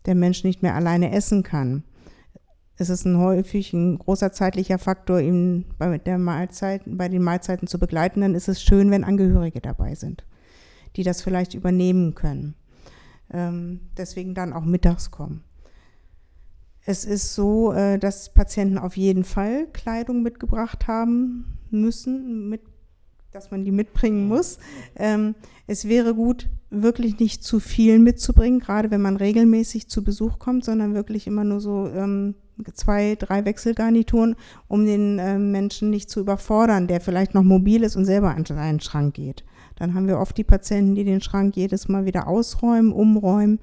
der Mensch nicht mehr alleine essen kann. Es ist ein häufig ein großer zeitlicher Faktor, ihn bei, der Mahlzeit, bei den Mahlzeiten zu begleiten. Dann ist es schön, wenn Angehörige dabei sind, die das vielleicht übernehmen können. Ähm, deswegen dann auch mittags kommen. Es ist so, äh, dass Patienten auf jeden Fall Kleidung mitgebracht haben müssen, mit dass man die mitbringen muss. Ähm, es wäre gut, wirklich nicht zu viel mitzubringen, gerade wenn man regelmäßig zu Besuch kommt, sondern wirklich immer nur so ähm, zwei, drei Wechselgarnituren, um den äh, Menschen nicht zu überfordern, der vielleicht noch mobil ist und selber an seinen Schrank geht. Dann haben wir oft die Patienten, die den Schrank jedes Mal wieder ausräumen, umräumen.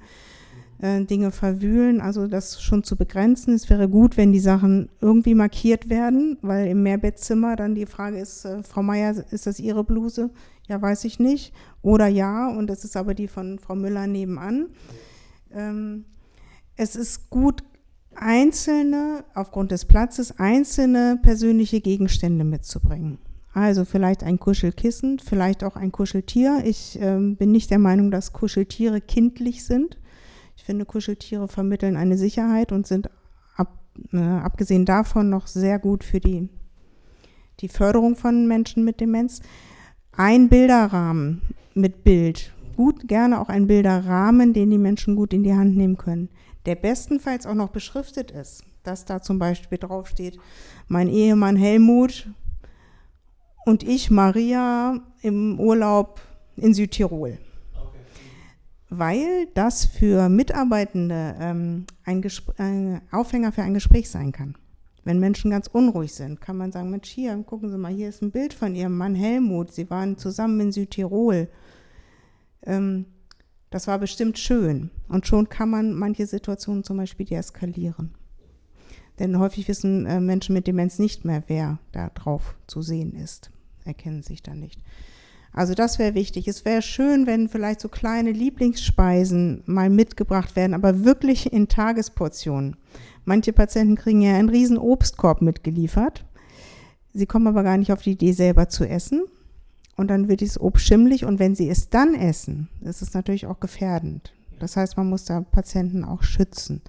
Äh, Dinge verwühlen, also das schon zu begrenzen. Es wäre gut, wenn die Sachen irgendwie markiert werden, weil im Mehrbettzimmer dann die Frage ist, äh, Frau Meier, ist das Ihre Bluse? Ja, weiß ich nicht. Oder ja, und das ist aber die von Frau Müller nebenan. Ähm, es ist gut, einzelne, aufgrund des Platzes, einzelne persönliche Gegenstände mitzubringen. Also vielleicht ein Kuschelkissen, vielleicht auch ein Kuscheltier. Ich ähm, bin nicht der Meinung, dass Kuscheltiere kindlich sind. Ich finde, Kuscheltiere vermitteln eine Sicherheit und sind ab, äh, abgesehen davon noch sehr gut für die, die Förderung von Menschen mit Demenz. Ein Bilderrahmen mit Bild. Gut, gerne auch ein Bilderrahmen, den die Menschen gut in die Hand nehmen können. Der bestenfalls auch noch beschriftet ist, dass da zum Beispiel draufsteht, mein Ehemann Helmut und ich, Maria, im Urlaub in Südtirol weil das für Mitarbeitende ähm, ein, ein, Aufhänger für ein Gespräch sein kann. Wenn Menschen ganz unruhig sind, kann man sagen, Mensch, hier, gucken Sie mal, hier ist ein Bild von Ihrem Mann Helmut. Sie waren zusammen in Südtirol. Ähm, das war bestimmt schön. Und schon kann man manche Situationen zum Beispiel deeskalieren. Denn häufig wissen äh, Menschen mit Demenz nicht mehr, wer da drauf zu sehen ist. Erkennen sich dann nicht. Also das wäre wichtig. Es wäre schön, wenn vielleicht so kleine Lieblingsspeisen mal mitgebracht werden, aber wirklich in Tagesportionen. Manche Patienten kriegen ja einen riesen Obstkorb mitgeliefert. Sie kommen aber gar nicht auf die Idee, selber zu essen. Und dann wird dieses Obst schimmlig und wenn sie es dann essen, ist es natürlich auch gefährdend. Das heißt, man muss da Patienten auch schützen.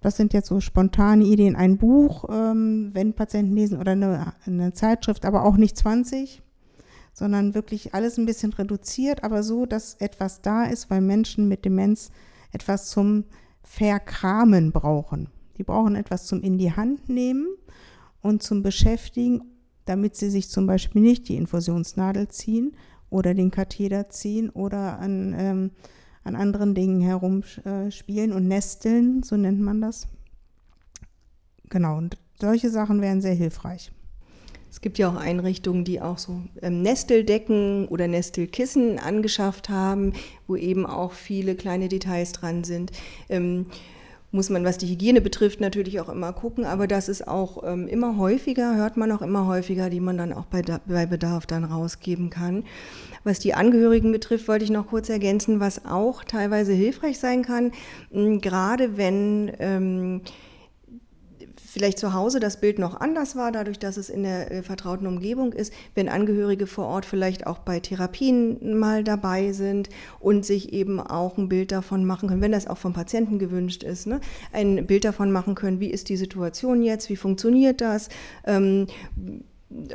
Das sind jetzt so spontane Ideen. Ein Buch, ähm, wenn Patienten lesen, oder eine, eine Zeitschrift, aber auch nicht 20 sondern wirklich alles ein bisschen reduziert, aber so, dass etwas da ist, weil Menschen mit Demenz etwas zum Verkramen brauchen. Die brauchen etwas zum in die Hand nehmen und zum Beschäftigen, damit sie sich zum Beispiel nicht die Infusionsnadel ziehen oder den Katheter ziehen oder an, ähm, an anderen Dingen herumspielen äh, und nesteln, so nennt man das. Genau, und solche Sachen wären sehr hilfreich. Es gibt ja auch Einrichtungen, die auch so ähm, Nesteldecken oder Nestelkissen angeschafft haben, wo eben auch viele kleine Details dran sind. Ähm, muss man, was die Hygiene betrifft, natürlich auch immer gucken, aber das ist auch ähm, immer häufiger, hört man auch immer häufiger, die man dann auch bei, bei Bedarf dann rausgeben kann. Was die Angehörigen betrifft, wollte ich noch kurz ergänzen, was auch teilweise hilfreich sein kann, gerade wenn ähm, vielleicht zu Hause das Bild noch anders war, dadurch, dass es in der äh, vertrauten Umgebung ist, wenn Angehörige vor Ort vielleicht auch bei Therapien mal dabei sind und sich eben auch ein Bild davon machen können, wenn das auch vom Patienten gewünscht ist, ne? ein Bild davon machen können, wie ist die Situation jetzt, wie funktioniert das. Ähm,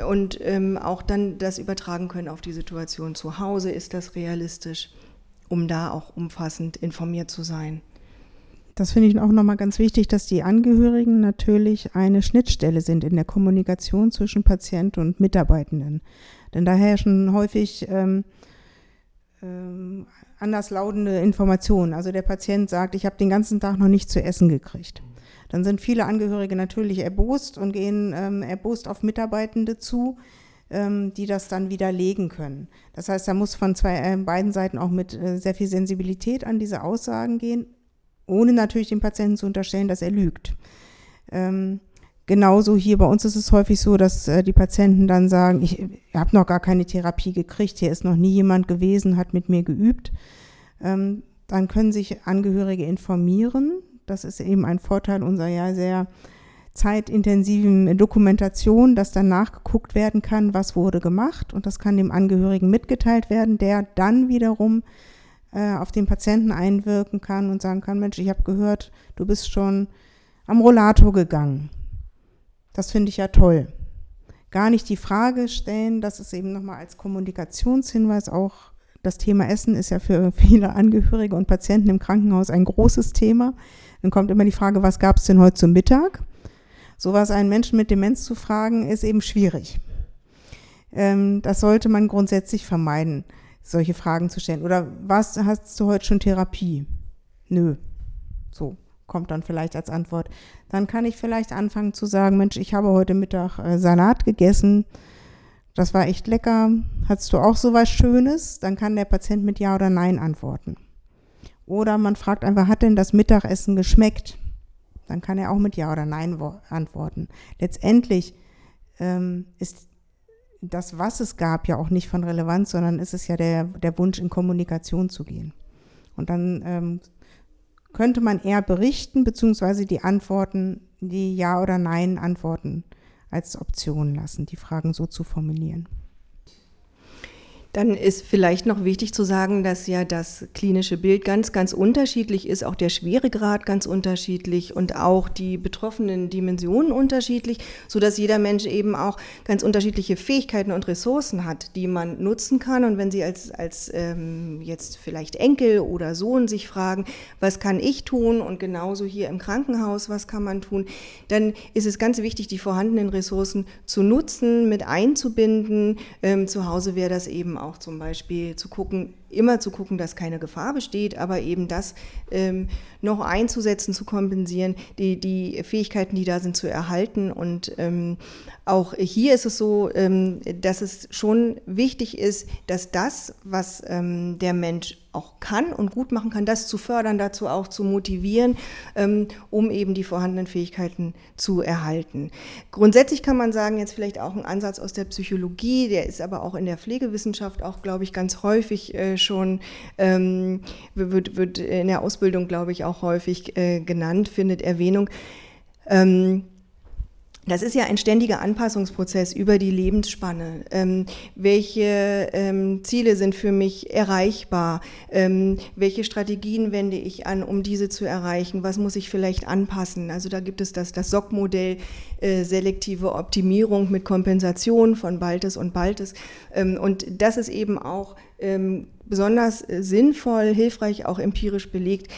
und ähm, auch dann das übertragen können auf die Situation zu Hause. Ist das realistisch, um da auch umfassend informiert zu sein? Das finde ich auch nochmal ganz wichtig, dass die Angehörigen natürlich eine Schnittstelle sind in der Kommunikation zwischen Patient und Mitarbeitenden. Denn da herrschen häufig ähm, ähm, anderslautende Informationen. Also der Patient sagt, ich habe den ganzen Tag noch nicht zu essen gekriegt. Dann sind viele Angehörige natürlich erbost und gehen ähm, erbost auf Mitarbeitende zu, ähm, die das dann widerlegen können. Das heißt, da muss von zwei, äh, beiden Seiten auch mit äh, sehr viel Sensibilität an diese Aussagen gehen ohne natürlich dem Patienten zu unterstellen, dass er lügt. Ähm, genauso hier bei uns ist es häufig so, dass äh, die Patienten dann sagen, ich, ich habe noch gar keine Therapie gekriegt, hier ist noch nie jemand gewesen, hat mit mir geübt. Ähm, dann können sich Angehörige informieren. Das ist eben ein Vorteil unserer ja sehr zeitintensiven Dokumentation, dass dann nachgeguckt werden kann, was wurde gemacht und das kann dem Angehörigen mitgeteilt werden, der dann wiederum äh, auf den Patienten einwirken kann und sagen kann, Mensch, ich habe gehört, du bist schon am Rollator gegangen. Das finde ich ja toll. Gar nicht die Frage stellen, das ist eben nochmal als Kommunikationshinweis auch, das Thema Essen ist ja für viele Angehörige und Patienten im Krankenhaus ein großes Thema. Dann kommt immer die Frage, was gab es denn heute zum Mittag? So was einen Menschen mit Demenz zu fragen, ist eben schwierig. Ähm, das sollte man grundsätzlich vermeiden solche Fragen zu stellen. Oder was hast du heute schon Therapie? Nö. So kommt dann vielleicht als Antwort. Dann kann ich vielleicht anfangen zu sagen, Mensch, ich habe heute Mittag äh, Salat gegessen. Das war echt lecker. Hattest du auch so was Schönes? Dann kann der Patient mit Ja oder Nein antworten. Oder man fragt einfach, hat denn das Mittagessen geschmeckt? Dann kann er auch mit Ja oder Nein antworten. Letztendlich ähm, ist das, was es gab, ja auch nicht von Relevanz, sondern ist es ja der, der Wunsch, in Kommunikation zu gehen. Und dann ähm, könnte man eher berichten, beziehungsweise die Antworten, die Ja oder Nein antworten, als Option lassen, die Fragen so zu formulieren. Dann ist vielleicht noch wichtig zu sagen, dass ja das klinische Bild ganz, ganz unterschiedlich ist, auch der Schweregrad ganz unterschiedlich und auch die betroffenen Dimensionen unterschiedlich, sodass jeder Mensch eben auch ganz unterschiedliche Fähigkeiten und Ressourcen hat, die man nutzen kann. Und wenn Sie als, als ähm, jetzt vielleicht Enkel oder Sohn sich fragen, was kann ich tun und genauso hier im Krankenhaus, was kann man tun, dann ist es ganz wichtig, die vorhandenen Ressourcen zu nutzen, mit einzubinden. Ähm, zu Hause wäre das eben auch zum Beispiel zu gucken, immer zu gucken, dass keine Gefahr besteht, aber eben das ähm, noch einzusetzen, zu kompensieren, die, die Fähigkeiten, die da sind, zu erhalten. Und ähm, auch hier ist es so, ähm, dass es schon wichtig ist, dass das, was ähm, der Mensch auch kann und gut machen kann, das zu fördern, dazu auch zu motivieren, ähm, um eben die vorhandenen Fähigkeiten zu erhalten. Grundsätzlich kann man sagen, jetzt vielleicht auch ein Ansatz aus der Psychologie, der ist aber auch in der Pflegewissenschaft auch, glaube ich, ganz häufig äh, schon, ähm, wird, wird in der Ausbildung, glaube ich, auch häufig äh, genannt, findet Erwähnung. Ähm, das ist ja ein ständiger Anpassungsprozess über die Lebensspanne. Ähm, welche ähm, Ziele sind für mich erreichbar? Ähm, welche Strategien wende ich an, um diese zu erreichen? Was muss ich vielleicht anpassen? Also da gibt es das, das SOC-Modell, äh, selektive Optimierung mit Kompensation von Baltes und Baltes. Ähm, und das ist eben auch ähm, besonders äh, sinnvoll, hilfreich, auch empirisch belegt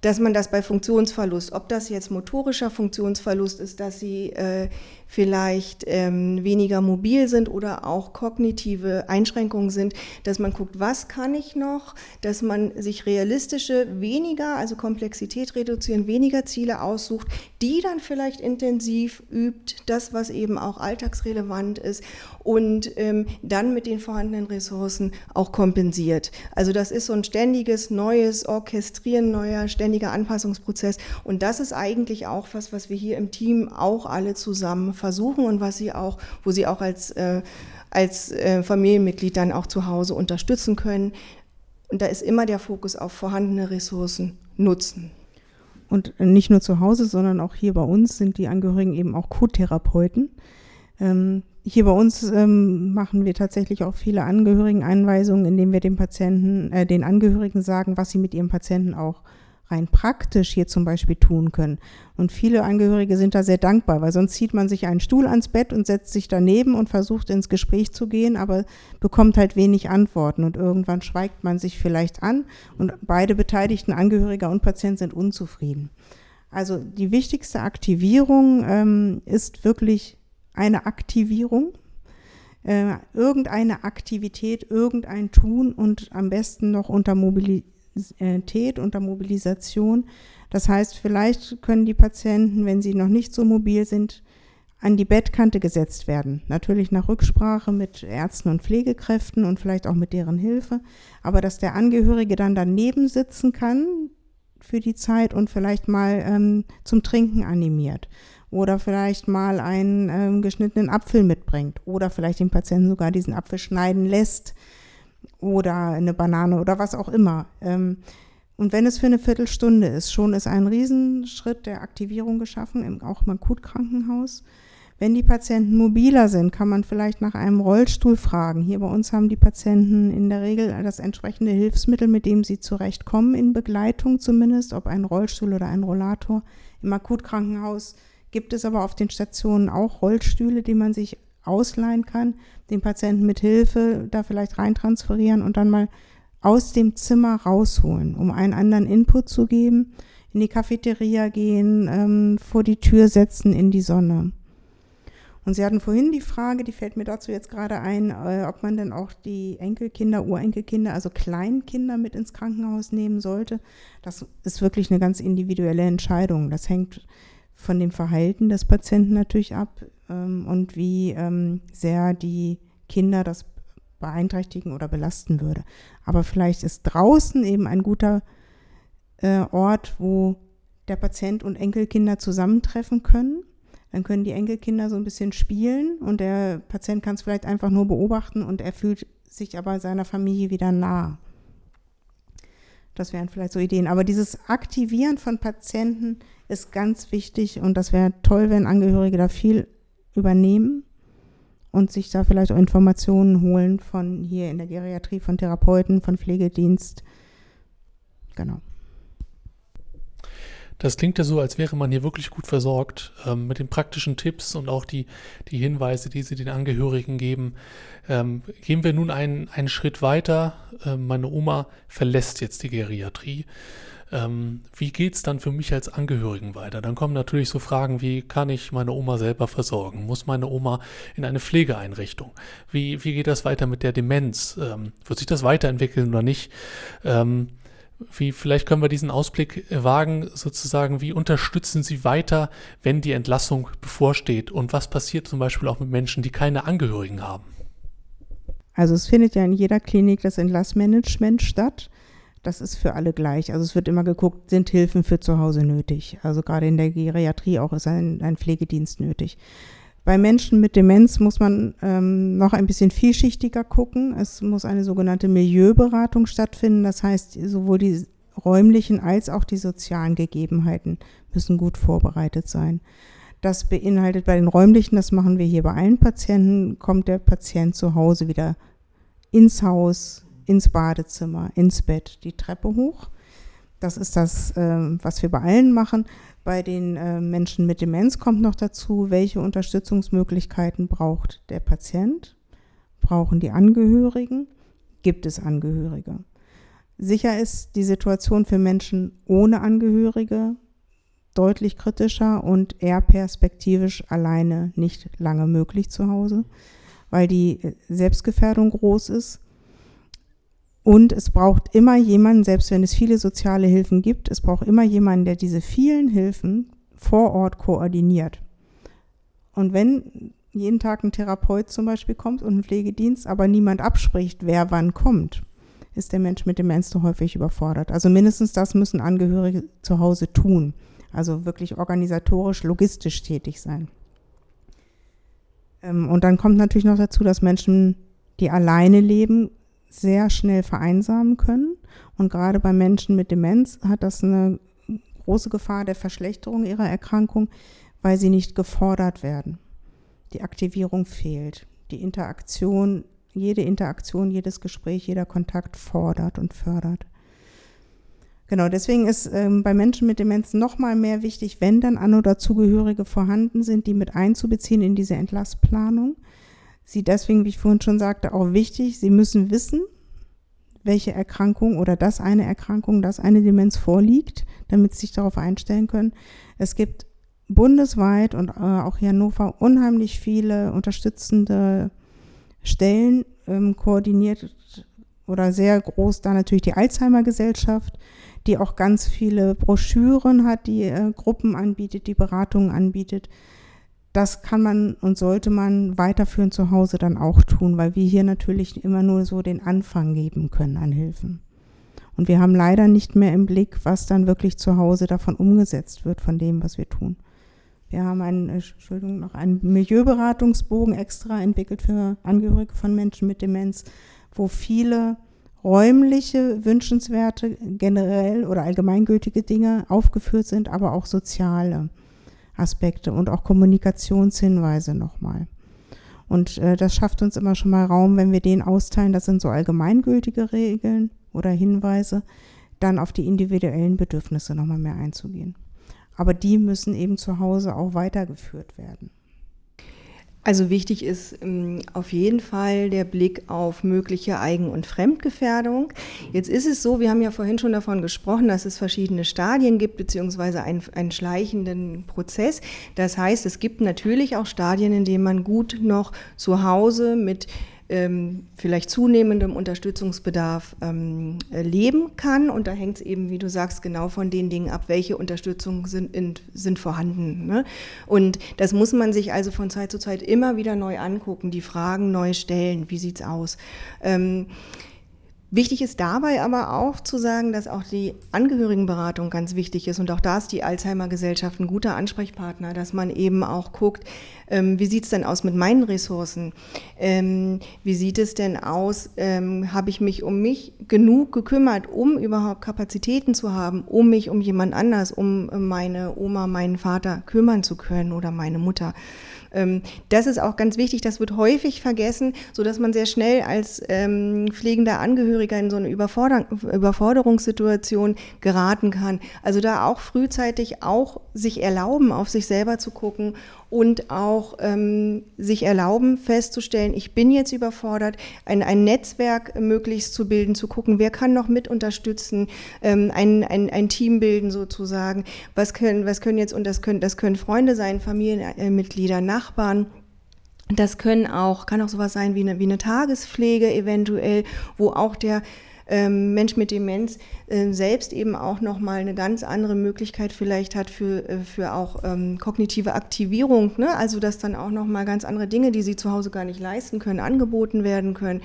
dass man das bei Funktionsverlust, ob das jetzt motorischer Funktionsverlust ist, dass sie äh, vielleicht ähm, weniger mobil sind oder auch kognitive Einschränkungen sind, dass man guckt, was kann ich noch, dass man sich realistische, weniger, also Komplexität reduzieren, weniger Ziele aussucht, die dann vielleicht intensiv übt, das, was eben auch alltagsrelevant ist und ähm, dann mit den vorhandenen Ressourcen auch kompensiert. Also das ist so ein ständiges neues Orchestrieren neuer, ständiger Anpassungsprozess und das ist eigentlich auch was, was wir hier im Team auch alle zusammen versuchen und was sie auch, wo sie auch als, äh, als äh, Familienmitglied dann auch zu Hause unterstützen können. Und da ist immer der Fokus auf vorhandene Ressourcen nutzen. Und nicht nur zu Hause, sondern auch hier bei uns sind die Angehörigen eben auch Co-Therapeuten. Ähm, hier bei uns ähm, machen wir tatsächlich auch viele Angehörigen-Einweisungen, indem wir den Patienten, äh, den Angehörigen sagen, was sie mit ihrem Patienten auch rein praktisch hier zum Beispiel tun können. Und viele Angehörige sind da sehr dankbar, weil sonst zieht man sich einen Stuhl ans Bett und setzt sich daneben und versucht ins Gespräch zu gehen, aber bekommt halt wenig Antworten und irgendwann schweigt man sich vielleicht an und beide beteiligten Angehöriger und Patient sind unzufrieden. Also die wichtigste Aktivierung ähm, ist wirklich eine Aktivierung, äh, irgendeine Aktivität, irgendein Tun und am besten noch unter Mobilisierung Mobilität, unter Mobilisation. Das heißt, vielleicht können die Patienten, wenn sie noch nicht so mobil sind, an die Bettkante gesetzt werden. Natürlich nach Rücksprache mit Ärzten und Pflegekräften und vielleicht auch mit deren Hilfe. Aber dass der Angehörige dann daneben sitzen kann für die Zeit und vielleicht mal ähm, zum Trinken animiert. Oder vielleicht mal einen ähm, geschnittenen Apfel mitbringt. Oder vielleicht den Patienten sogar diesen Apfel schneiden lässt oder eine Banane oder was auch immer. Ähm, und wenn es für eine Viertelstunde ist, schon ist ein Riesenschritt der Aktivierung geschaffen, auch im Akutkrankenhaus. Wenn die Patienten mobiler sind, kann man vielleicht nach einem Rollstuhl fragen. Hier bei uns haben die Patienten in der Regel das entsprechende Hilfsmittel, mit dem sie zurechtkommen, in Begleitung zumindest, ob ein Rollstuhl oder ein Rollator. Im Akutkrankenhaus gibt es aber auf den Stationen auch Rollstühle, die man sich ausleihen kann, den Patienten mit Hilfe da vielleicht reintransferieren und dann mal aus dem Zimmer rausholen, um einen anderen Input zu geben, in die Cafeteria gehen, ähm, vor die Tür setzen in die Sonne. Und Sie hatten vorhin die Frage, die fällt mir dazu jetzt gerade ein, äh, ob man denn auch die Enkelkinder, Urenkelkinder, also Kleinkinder mit ins Krankenhaus nehmen sollte. Das ist wirklich eine ganz individuelle Entscheidung. Das hängt von dem Verhalten des Patienten natürlich ab ähm, und wie ähm, sehr die Kinder das beeinträchtigen oder belasten würde. Aber vielleicht ist draußen eben ein guter äh, Ort, wo der Patient und Enkelkinder zusammentreffen können. Dann können die Enkelkinder so ein bisschen spielen und der Patient kann es vielleicht einfach nur beobachten und er fühlt sich aber seiner Familie wieder nah. Das wären vielleicht so Ideen. Aber dieses Aktivieren von Patienten ist ganz wichtig und das wäre toll, wenn Angehörige da viel übernehmen und sich da vielleicht auch Informationen holen von hier in der Geriatrie, von Therapeuten, von Pflegedienst. Genau. Das klingt ja so, als wäre man hier wirklich gut versorgt ähm, mit den praktischen Tipps und auch die, die Hinweise, die Sie den Angehörigen geben. Ähm, gehen wir nun einen, einen Schritt weiter. Ähm, meine Oma verlässt jetzt die Geriatrie. Ähm, wie geht es dann für mich als Angehörigen weiter? Dann kommen natürlich so Fragen wie, kann ich meine Oma selber versorgen? Muss meine Oma in eine Pflegeeinrichtung? Wie, wie geht das weiter mit der Demenz? Ähm, wird sich das weiterentwickeln oder nicht? Ähm, wie, vielleicht können wir diesen Ausblick wagen, sozusagen, wie unterstützen Sie weiter, wenn die Entlassung bevorsteht? Und was passiert zum Beispiel auch mit Menschen, die keine Angehörigen haben? Also es findet ja in jeder Klinik das Entlassmanagement statt. Das ist für alle gleich. Also es wird immer geguckt, sind Hilfen für zu Hause nötig. Also gerade in der Geriatrie auch ist ein, ein Pflegedienst nötig. Bei Menschen mit Demenz muss man ähm, noch ein bisschen vielschichtiger gucken. Es muss eine sogenannte Milieuberatung stattfinden. Das heißt, sowohl die räumlichen als auch die sozialen Gegebenheiten müssen gut vorbereitet sein. Das beinhaltet bei den räumlichen, das machen wir hier bei allen Patienten, kommt der Patient zu Hause wieder ins Haus, ins Badezimmer, ins Bett, die Treppe hoch. Das ist das, äh, was wir bei allen machen. Bei den äh, Menschen mit Demenz kommt noch dazu, welche Unterstützungsmöglichkeiten braucht der Patient, brauchen die Angehörigen, gibt es Angehörige. Sicher ist die Situation für Menschen ohne Angehörige deutlich kritischer und eher perspektivisch alleine nicht lange möglich zu Hause, weil die Selbstgefährdung groß ist. Und es braucht immer jemanden, selbst wenn es viele soziale Hilfen gibt, es braucht immer jemanden, der diese vielen Hilfen vor Ort koordiniert. Und wenn jeden Tag ein Therapeut zum Beispiel kommt und ein Pflegedienst, aber niemand abspricht, wer wann kommt, ist der Mensch mit Demenz häufig überfordert. Also mindestens das müssen Angehörige zu Hause tun. Also wirklich organisatorisch, logistisch tätig sein. Ähm, und dann kommt natürlich noch dazu, dass Menschen, die alleine leben, sehr schnell vereinsamen können. Und gerade bei Menschen mit Demenz hat das eine große Gefahr der Verschlechterung ihrer Erkrankung, weil sie nicht gefordert werden. Die Aktivierung fehlt. Die Interaktion jede Interaktion, jedes Gespräch, jeder Kontakt fordert und fördert. Genau, deswegen ist ähm, bei Menschen mit Demenz nochmal mehr wichtig, wenn dann An- oder Zugehörige vorhanden sind, die mit einzubeziehen in diese Entlassplanung. Sie deswegen, wie ich vorhin schon sagte, auch wichtig, sie müssen wissen, welche Erkrankung oder dass eine Erkrankung, dass eine Demenz vorliegt, damit sie sich darauf einstellen können. Es gibt bundesweit und äh, auch hier in Hannover unheimlich viele unterstützende Stellen ähm, koordiniert oder sehr groß da natürlich die Alzheimer Gesellschaft, die auch ganz viele Broschüren hat, die äh, Gruppen anbietet, die Beratungen anbietet. Das kann man und sollte man weiterführen zu Hause dann auch tun, weil wir hier natürlich immer nur so den Anfang geben können an Hilfen. Und wir haben leider nicht mehr im Blick, was dann wirklich zu Hause davon umgesetzt wird, von dem, was wir tun. Wir haben einen, äh, Entschuldigung, noch einen Milieuberatungsbogen extra entwickelt für Angehörige von Menschen mit Demenz, wo viele räumliche, wünschenswerte, generell oder allgemeingültige Dinge aufgeführt sind, aber auch soziale Aspekte und auch Kommunikationshinweise nochmal. Und äh, das schafft uns immer schon mal Raum, wenn wir den austeilen, das sind so allgemeingültige Regeln oder Hinweise, dann auf die individuellen Bedürfnisse nochmal mehr einzugehen aber die müssen eben zu Hause auch weitergeführt werden. Also wichtig ist ähm, auf jeden Fall der Blick auf mögliche Eigen- und Fremdgefährdung. Jetzt ist es so, wir haben ja vorhin schon davon gesprochen, dass es verschiedene Stadien gibt, beziehungsweise einen, einen schleichenden Prozess. Das heißt, es gibt natürlich auch Stadien, in denen man gut noch zu Hause mit ähm, vielleicht zunehmendem Unterstützungsbedarf ähm, äh, leben kann. Und da hängt es eben, wie du sagst, genau von den Dingen ab, welche Unterstützung sind, in, sind vorhanden. Ne? Und das muss man sich also von Zeit zu Zeit immer wieder neu angucken, die Fragen neu stellen. Wie sieht es aus? Ähm, Wichtig ist dabei aber auch zu sagen, dass auch die Angehörigenberatung ganz wichtig ist. Und auch da ist die Alzheimer Gesellschaft ein guter Ansprechpartner, dass man eben auch guckt, ähm, wie sieht es denn aus mit meinen Ressourcen? Ähm, wie sieht es denn aus? Ähm, Habe ich mich um mich genug gekümmert, um überhaupt Kapazitäten zu haben, um mich um jemand anders, um meine Oma, meinen Vater kümmern zu können oder meine Mutter? Ähm, das ist auch ganz wichtig, das wird häufig vergessen, sodass man sehr schnell als ähm, pflegender Angehöriger in so eine Überforder Überforderungssituation geraten kann. Also da auch frühzeitig auch sich erlauben, auf sich selber zu gucken und auch ähm, sich erlauben festzustellen, ich bin jetzt überfordert, ein, ein Netzwerk möglichst zu bilden, zu gucken, wer kann noch mit unterstützen, ähm, ein, ein, ein Team bilden sozusagen, was können, was können jetzt, und das können, das können Freunde sein, Familienmitglieder, Nachbarn, das können auch, kann auch sowas sein wie eine, wie eine Tagespflege eventuell, wo auch der ähm, Mensch mit Demenz selbst eben auch nochmal eine ganz andere Möglichkeit vielleicht hat für, äh, für auch ähm, kognitive Aktivierung. Ne? Also dass dann auch nochmal ganz andere Dinge, die sie zu Hause gar nicht leisten können, angeboten werden können.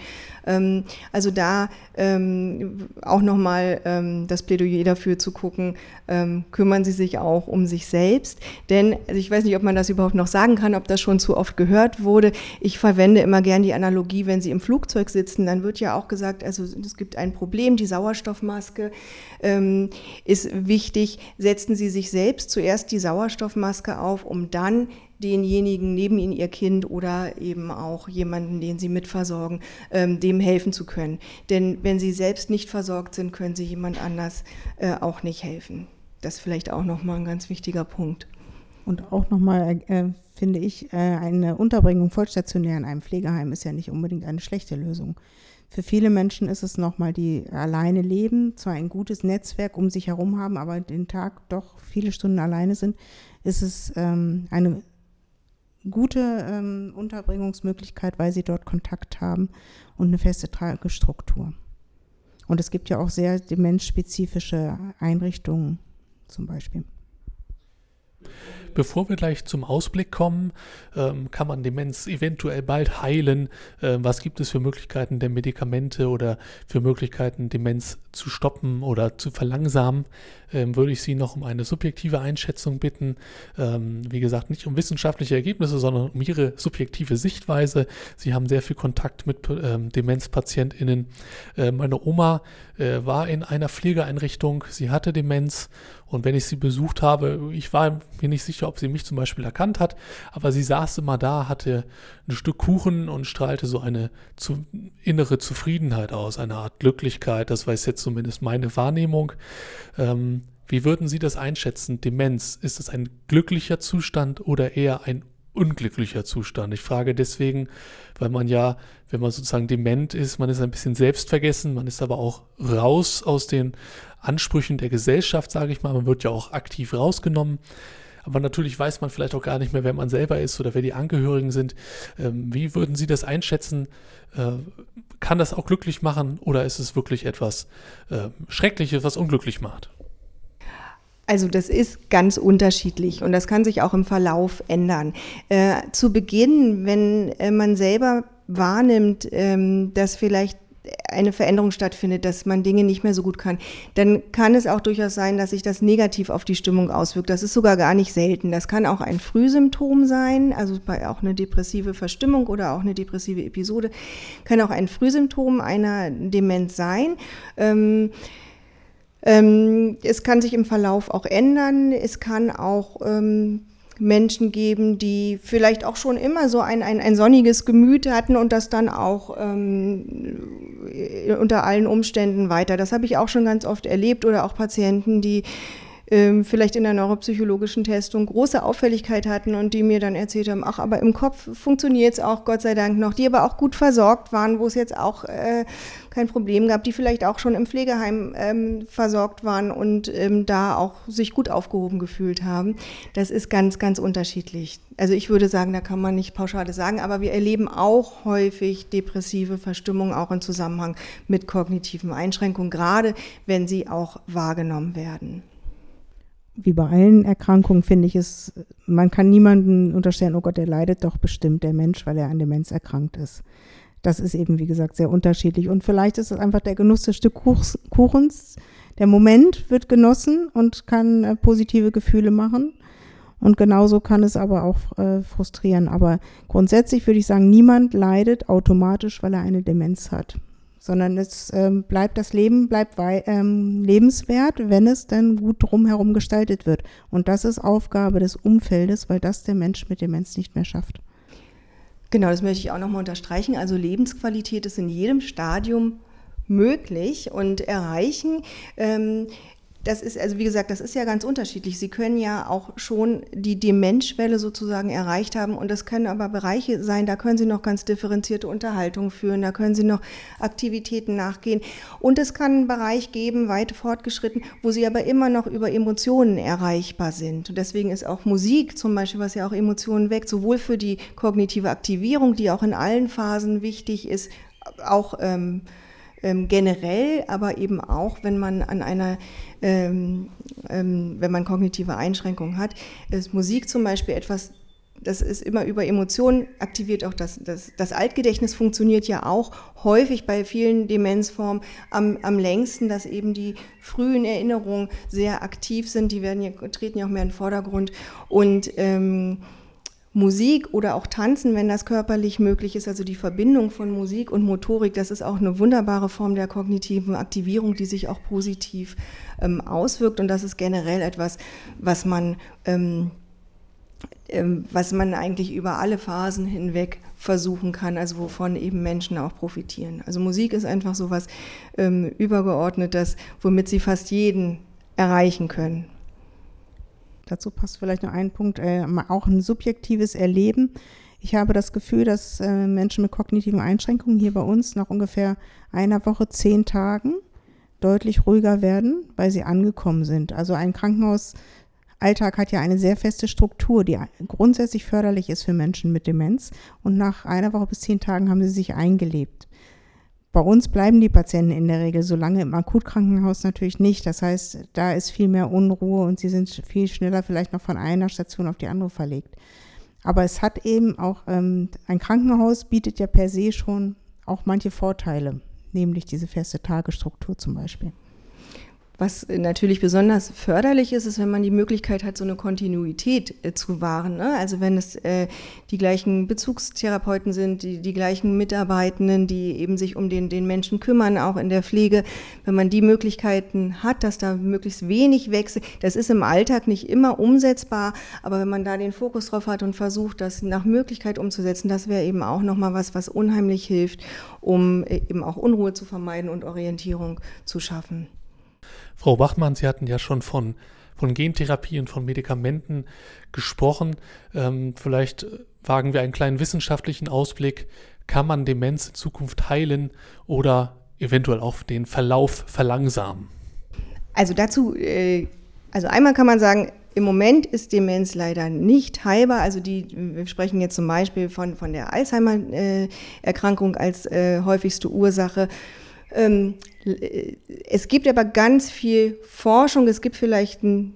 Ähm, also da ähm, auch nochmal ähm, das Plädoyer dafür zu gucken, ähm, kümmern Sie sich auch um sich selbst. Denn also ich weiß nicht, ob man das überhaupt noch sagen kann, ob das schon zu oft gehört wurde. Ich verwende immer gern die Analogie, wenn Sie im Flugzeug sitzen, dann wird ja auch gesagt, also es gibt ein Problem, die Sauerstoffmaske ähm, ist wichtig. Setzen Sie sich selbst zuerst die Sauerstoffmaske auf, um dann denjenigen neben ihnen ihr Kind oder eben auch jemanden, den sie mitversorgen, ähm, dem helfen zu können. Denn wenn sie selbst nicht versorgt sind, können sie jemand anders äh, auch nicht helfen. Das ist vielleicht auch nochmal ein ganz wichtiger Punkt. Und auch nochmal, äh, finde ich, äh, eine Unterbringung vollstationär in einem Pflegeheim ist ja nicht unbedingt eine schlechte Lösung. Für viele Menschen ist es nochmal, die alleine leben, zwar ein gutes Netzwerk um sich herum haben, aber den Tag doch viele Stunden alleine sind, ist es ähm, eine gute ähm, Unterbringungsmöglichkeit, weil sie dort Kontakt haben und eine feste Tagesstruktur. Und es gibt ja auch sehr demenzspezifische Einrichtungen zum Beispiel. Bevor wir gleich zum Ausblick kommen, ähm, kann man Demenz eventuell bald heilen? Ähm, was gibt es für Möglichkeiten der Medikamente oder für Möglichkeiten, Demenz zu stoppen oder zu verlangsamen? Ähm, würde ich Sie noch um eine subjektive Einschätzung bitten. Ähm, wie gesagt, nicht um wissenschaftliche Ergebnisse, sondern um Ihre subjektive Sichtweise. Sie haben sehr viel Kontakt mit ähm, DemenzpatientInnen. Meine Oma äh, war in einer Pflegeeinrichtung. Sie hatte Demenz und wenn ich sie besucht habe, ich war mir nicht sicher, ob sie mich zum Beispiel erkannt hat, aber sie saß immer da, hatte ein Stück Kuchen und strahlte so eine zu, innere Zufriedenheit aus, eine Art Glücklichkeit. Das war jetzt zumindest meine Wahrnehmung. Ähm, wie würden Sie das einschätzen? Demenz, ist es ein glücklicher Zustand oder eher ein unglücklicher Zustand. Ich frage deswegen, weil man ja, wenn man sozusagen dement ist, man ist ein bisschen selbstvergessen, man ist aber auch raus aus den Ansprüchen der Gesellschaft, sage ich mal. Man wird ja auch aktiv rausgenommen. Aber natürlich weiß man vielleicht auch gar nicht mehr, wer man selber ist oder wer die Angehörigen sind. Ähm, wie würden Sie das einschätzen? Äh, kann das auch glücklich machen oder ist es wirklich etwas äh, Schreckliches, was unglücklich macht? Also das ist ganz unterschiedlich und das kann sich auch im Verlauf ändern. Äh, zu Beginn, wenn äh, man selber wahrnimmt, ähm, dass vielleicht eine Veränderung stattfindet, dass man Dinge nicht mehr so gut kann, dann kann es auch durchaus sein, dass sich das negativ auf die Stimmung auswirkt. Das ist sogar gar nicht selten. Das kann auch ein Frühsymptom sein, also bei auch eine depressive Verstimmung oder auch eine depressive Episode, kann auch ein Frühsymptom einer Demenz sein. Ähm, ähm, es kann sich im Verlauf auch ändern. Es kann auch ähm, Menschen geben, die vielleicht auch schon immer so ein, ein, ein sonniges Gemüt hatten und das dann auch ähm, unter allen Umständen weiter. Das habe ich auch schon ganz oft erlebt oder auch Patienten, die ähm, vielleicht in der neuropsychologischen Testung große Auffälligkeit hatten und die mir dann erzählt haben, ach, aber im Kopf funktioniert es auch, Gott sei Dank noch, die aber auch gut versorgt waren, wo es jetzt auch äh, kein Problem gab, die vielleicht auch schon im Pflegeheim ähm, versorgt waren und ähm, da auch sich gut aufgehoben gefühlt haben. Das ist ganz, ganz unterschiedlich. Also ich würde sagen, da kann man nicht pauschal sagen, aber wir erleben auch häufig depressive Verstimmungen auch im Zusammenhang mit kognitiven Einschränkungen, gerade wenn sie auch wahrgenommen werden wie bei allen Erkrankungen finde ich es, man kann niemanden unterstellen, oh Gott, der leidet doch bestimmt, der Mensch, weil er an Demenz erkrankt ist. Das ist eben, wie gesagt, sehr unterschiedlich. Und vielleicht ist es einfach der Genuss des Stück Kuchens. Der Moment wird genossen und kann äh, positive Gefühle machen. Und genauso kann es aber auch äh, frustrieren. Aber grundsätzlich würde ich sagen, niemand leidet automatisch, weil er eine Demenz hat sondern es ähm, bleibt das Leben bleibt ähm, lebenswert, wenn es dann gut drumherum gestaltet wird. Und das ist Aufgabe des Umfeldes, weil das der Mensch mit Demenz nicht mehr schafft. Genau, das möchte ich auch nochmal unterstreichen. Also Lebensqualität ist in jedem Stadium möglich und erreichen. Ähm, das ist, also wie gesagt, das ist ja ganz unterschiedlich. Sie können ja auch schon die Demenzschwelle sozusagen erreicht haben und das können aber Bereiche sein, da können Sie noch ganz differenzierte Unterhaltung führen, da können Sie noch Aktivitäten nachgehen und es kann einen Bereich geben, weit fortgeschritten, wo Sie aber immer noch über Emotionen erreichbar sind. Und deswegen ist auch Musik zum Beispiel, was ja auch Emotionen weckt, sowohl für die kognitive Aktivierung, die auch in allen Phasen wichtig ist, auch ähm, ähm, generell, aber eben auch, wenn man an einer, ähm, ähm, wenn man kognitive Einschränkungen hat, ist Musik zum Beispiel etwas, das ist immer über Emotionen aktiviert. Auch das, das, das Altgedächtnis funktioniert ja auch häufig bei vielen Demenzformen am, am längsten, dass eben die frühen Erinnerungen sehr aktiv sind, die werden ja, treten ja auch mehr in den Vordergrund. Und ähm, Musik oder auch Tanzen, wenn das körperlich möglich ist, also die Verbindung von Musik und Motorik, das ist auch eine wunderbare Form der kognitiven Aktivierung, die sich auch positiv ähm, auswirkt. Und das ist generell etwas, was man, ähm, ähm, was man eigentlich über alle Phasen hinweg versuchen kann, also wovon eben Menschen auch profitieren. Also Musik ist einfach so was ähm, übergeordnetes, womit sie fast jeden erreichen können. Dazu passt vielleicht noch ein Punkt, äh, auch ein subjektives Erleben. Ich habe das Gefühl, dass äh, Menschen mit kognitiven Einschränkungen hier bei uns nach ungefähr einer Woche, zehn Tagen deutlich ruhiger werden, weil sie angekommen sind. Also ein Krankenhausalltag hat ja eine sehr feste Struktur, die grundsätzlich förderlich ist für Menschen mit Demenz. Und nach einer Woche bis zehn Tagen haben sie sich eingelebt. Bei uns bleiben die Patienten in der Regel so lange im Akutkrankenhaus natürlich nicht. Das heißt, da ist viel mehr Unruhe und sie sind viel schneller vielleicht noch von einer Station auf die andere verlegt. Aber es hat eben auch, ähm, ein Krankenhaus bietet ja per se schon auch manche Vorteile, nämlich diese feste Tagesstruktur zum Beispiel. Was natürlich besonders förderlich ist, ist, wenn man die Möglichkeit hat, so eine Kontinuität äh, zu wahren. Ne? Also wenn es äh, die gleichen Bezugstherapeuten sind, die, die gleichen Mitarbeitenden, die eben sich um den, den Menschen kümmern, auch in der Pflege, wenn man die Möglichkeiten hat, dass da möglichst wenig wechselt, das ist im Alltag nicht immer umsetzbar, aber wenn man da den Fokus drauf hat und versucht, das nach Möglichkeit umzusetzen, das wäre eben auch nochmal was, was unheimlich hilft, um äh, eben auch Unruhe zu vermeiden und Orientierung zu schaffen. Frau Bachmann, Sie hatten ja schon von, von Gentherapie und von Medikamenten gesprochen. Ähm, vielleicht wagen wir einen kleinen wissenschaftlichen Ausblick. Kann man Demenz in Zukunft heilen oder eventuell auch den Verlauf verlangsamen? Also dazu, äh, also einmal kann man sagen, im Moment ist Demenz leider nicht heilbar. Also die, wir sprechen jetzt zum Beispiel von, von der Alzheimer-Erkrankung als äh, häufigste Ursache. Ähm, es gibt aber ganz viel Forschung, es gibt vielleicht ein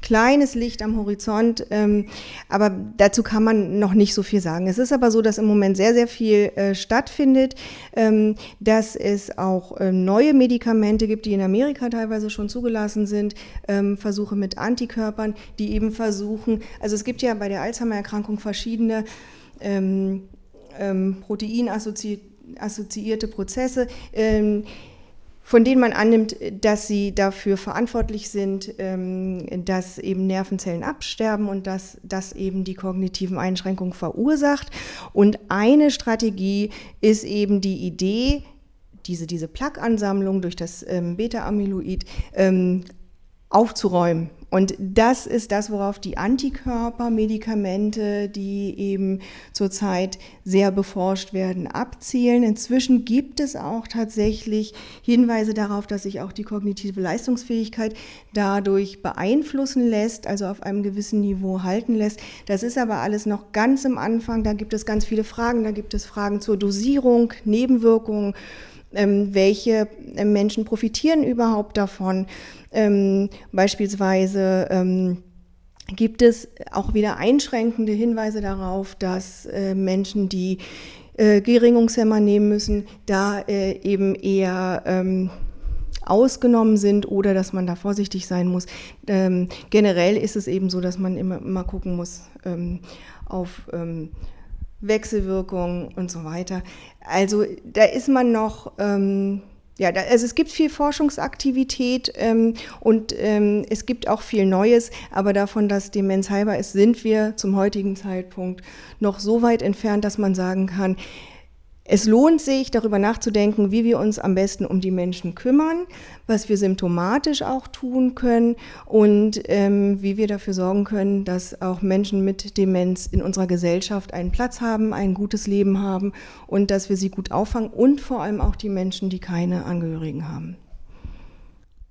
kleines Licht am Horizont, ähm, aber dazu kann man noch nicht so viel sagen. Es ist aber so, dass im Moment sehr, sehr viel äh, stattfindet, ähm, dass es auch neue Medikamente gibt, die in Amerika teilweise schon zugelassen sind, Versuche mit Antikörpern, die eben versuchen, also es gibt ja bei der Alzheimer-Erkrankung verschiedene ähm, ähm, proteinassoziierte assoziierte Prozesse, ähm, von denen man annimmt, dass sie dafür verantwortlich sind, ähm, dass eben Nervenzellen absterben und dass das eben die kognitiven Einschränkungen verursacht. Und eine Strategie ist eben die Idee, diese, diese Plaque-Ansammlung durch das ähm, Beta-Amyloid ähm, aufzuräumen und das ist das, worauf die Antikörpermedikamente, die eben zurzeit sehr beforscht werden, abzielen. Inzwischen gibt es auch tatsächlich Hinweise darauf, dass sich auch die kognitive Leistungsfähigkeit dadurch beeinflussen lässt, also auf einem gewissen Niveau halten lässt. Das ist aber alles noch ganz im Anfang. Da gibt es ganz viele Fragen. Da gibt es Fragen zur Dosierung, Nebenwirkungen. Ähm, welche Menschen profitieren überhaupt davon? Ähm, beispielsweise ähm, gibt es auch wieder einschränkende Hinweise darauf, dass äh, Menschen, die äh, Geringungshemmer nehmen müssen, da äh, eben eher ausgenommen sind oder dass man da vorsichtig sein muss. Ähm, generell ist es eben so, dass man immer, immer gucken muss ähm, auf ähm, Wechselwirkungen und so weiter. Also da ist man noch ähm, ja, da, also es gibt viel Forschungsaktivität ähm, und ähm, es gibt auch viel Neues, aber davon, dass Demenz heilbar ist, sind wir zum heutigen Zeitpunkt noch so weit entfernt, dass man sagen kann, es lohnt sich, darüber nachzudenken, wie wir uns am besten um die Menschen kümmern, was wir symptomatisch auch tun können und ähm, wie wir dafür sorgen können, dass auch Menschen mit Demenz in unserer Gesellschaft einen Platz haben, ein gutes Leben haben und dass wir sie gut auffangen und vor allem auch die Menschen, die keine Angehörigen haben.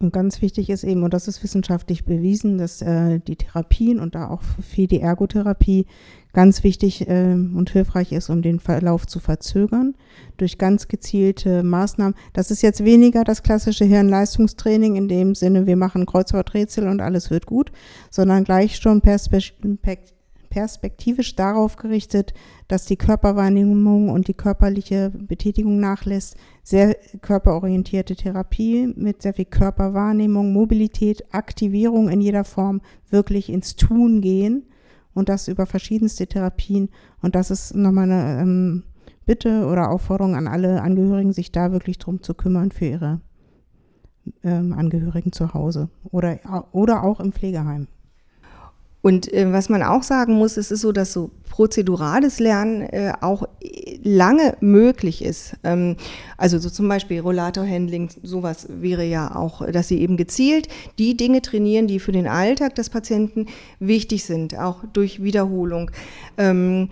Und ganz wichtig ist eben, und das ist wissenschaftlich bewiesen, dass äh, die Therapien und da auch viel die Ergotherapie ganz wichtig äh, und hilfreich ist, um den Verlauf zu verzögern, durch ganz gezielte Maßnahmen. Das ist jetzt weniger das klassische Hirnleistungstraining in dem Sinne, wir machen Kreuzworträtsel und alles wird gut, sondern gleich schon perspektivisch perspektivisch darauf gerichtet, dass die Körperwahrnehmung und die körperliche Betätigung nachlässt. Sehr körperorientierte Therapie mit sehr viel Körperwahrnehmung, Mobilität, Aktivierung in jeder Form, wirklich ins Tun gehen und das über verschiedenste Therapien. Und das ist nochmal eine ähm, Bitte oder Aufforderung an alle Angehörigen, sich da wirklich drum zu kümmern für ihre ähm, Angehörigen zu Hause oder, oder auch im Pflegeheim. Und äh, was man auch sagen muss, es ist so, dass so prozedurales Lernen äh, auch lange möglich ist. Ähm, also so zum Beispiel Rollator-Handling, sowas wäre ja auch, dass sie eben gezielt die Dinge trainieren, die für den Alltag des Patienten wichtig sind, auch durch Wiederholung. Ähm,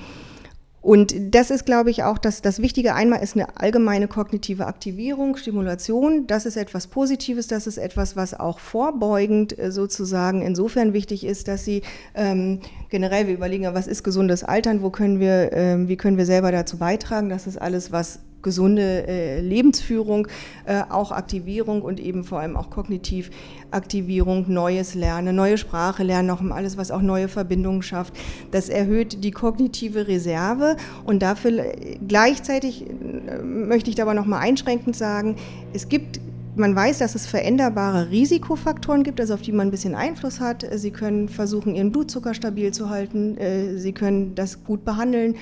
und das ist, glaube ich, auch das, das Wichtige. Einmal ist eine allgemeine kognitive Aktivierung, Stimulation. Das ist etwas Positives. Das ist etwas, was auch vorbeugend äh, sozusagen insofern wichtig ist, dass Sie ähm, generell, wir überlegen ja, was ist gesundes Altern, wo können wir, ähm, wie können wir selber dazu beitragen. Das ist alles, was gesunde äh, Lebensführung, äh, auch Aktivierung und eben vor allem auch kognitiv Aktivierung, neues Lernen, neue Sprache lernen, noch alles, was auch neue Verbindungen schafft. Das erhöht die kognitive Reserve und dafür äh, gleichzeitig äh, möchte ich aber noch mal einschränkend sagen, es gibt man weiß, dass es veränderbare Risikofaktoren gibt, also auf die man ein bisschen Einfluss hat. Sie können versuchen, ihren Blutzucker stabil zu halten. Äh, Sie können das gut behandeln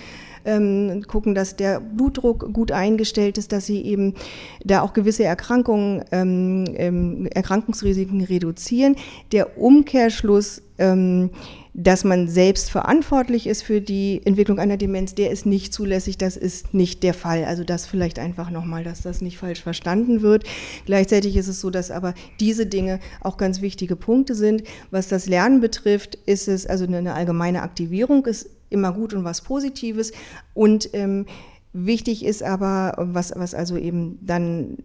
ähm, gucken, dass der Blutdruck gut eingestellt ist, dass sie eben da auch gewisse Erkrankungen, ähm, ähm, Erkrankungsrisiken reduzieren. Der Umkehrschluss, ähm, dass man selbst verantwortlich ist für die Entwicklung einer Demenz, der ist nicht zulässig, das ist nicht der Fall. Also das vielleicht einfach nochmal, dass das nicht falsch verstanden wird. Gleichzeitig ist es so, dass aber diese Dinge auch ganz wichtige Punkte sind. Was das Lernen betrifft, ist es also eine allgemeine Aktivierung ist immer gut und was Positives. Und ähm, wichtig ist aber, was, was also eben dann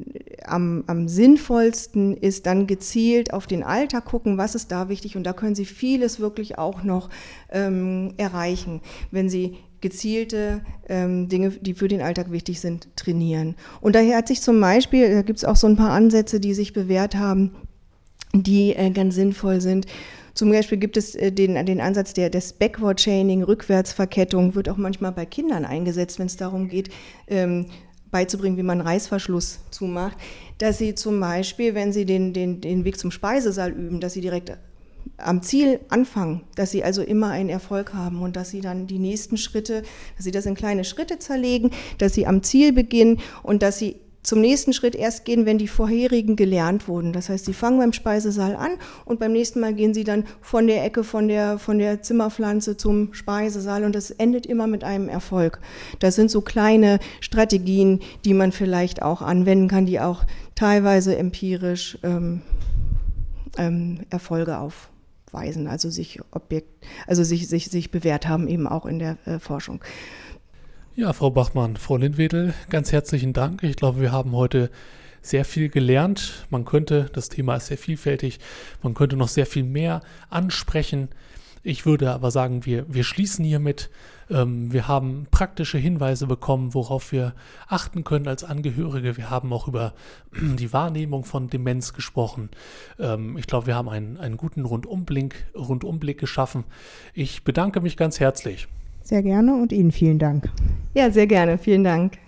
am, am sinnvollsten ist, dann gezielt auf den Alltag gucken, was ist da wichtig. Und da können Sie vieles wirklich auch noch ähm, erreichen, wenn Sie gezielte ähm, Dinge, die für den Alltag wichtig sind, trainieren. Und daher hat sich zum Beispiel, da gibt es auch so ein paar Ansätze, die sich bewährt haben, die äh, ganz sinnvoll sind. Zum Beispiel gibt es äh, den, den Ansatz der, des Backward-Chaining, Rückwärtsverkettung, wird auch manchmal bei Kindern eingesetzt, wenn es darum geht, ähm, beizubringen, wie man Reißverschluss zumacht, dass sie zum Beispiel, wenn sie den, den, den Weg zum Speisesaal üben, dass sie direkt am Ziel anfangen, dass sie also immer einen Erfolg haben und dass sie dann die nächsten Schritte, dass sie das in kleine Schritte zerlegen, dass sie am Ziel beginnen und dass sie zum nächsten Schritt erst gehen, wenn die vorherigen gelernt wurden. Das heißt, sie fangen beim Speisesaal an und beim nächsten Mal gehen sie dann von der Ecke, von der, von der Zimmerpflanze zum Speisesaal und das endet immer mit einem Erfolg. Das sind so kleine Strategien, die man vielleicht auch anwenden kann, die auch teilweise empirisch ähm, ähm, Erfolge aufweisen, also sich Objekt, also sich, sich, sich bewährt haben, eben auch in der äh, Forschung. Ja, Frau Bachmann, Frau Lindwedel, ganz herzlichen Dank. Ich glaube, wir haben heute sehr viel gelernt. Man könnte, das Thema ist sehr vielfältig, man könnte noch sehr viel mehr ansprechen. Ich würde aber sagen, wir, wir schließen hiermit. Ähm, wir haben praktische Hinweise bekommen, worauf wir achten können als Angehörige. Wir haben auch über die Wahrnehmung von Demenz gesprochen. Ähm, ich glaube, wir haben einen, einen guten Rundumblick, Rundumblick geschaffen. Ich bedanke mich ganz herzlich. Sehr gerne und Ihnen vielen Dank. Ja, sehr gerne. Vielen Dank.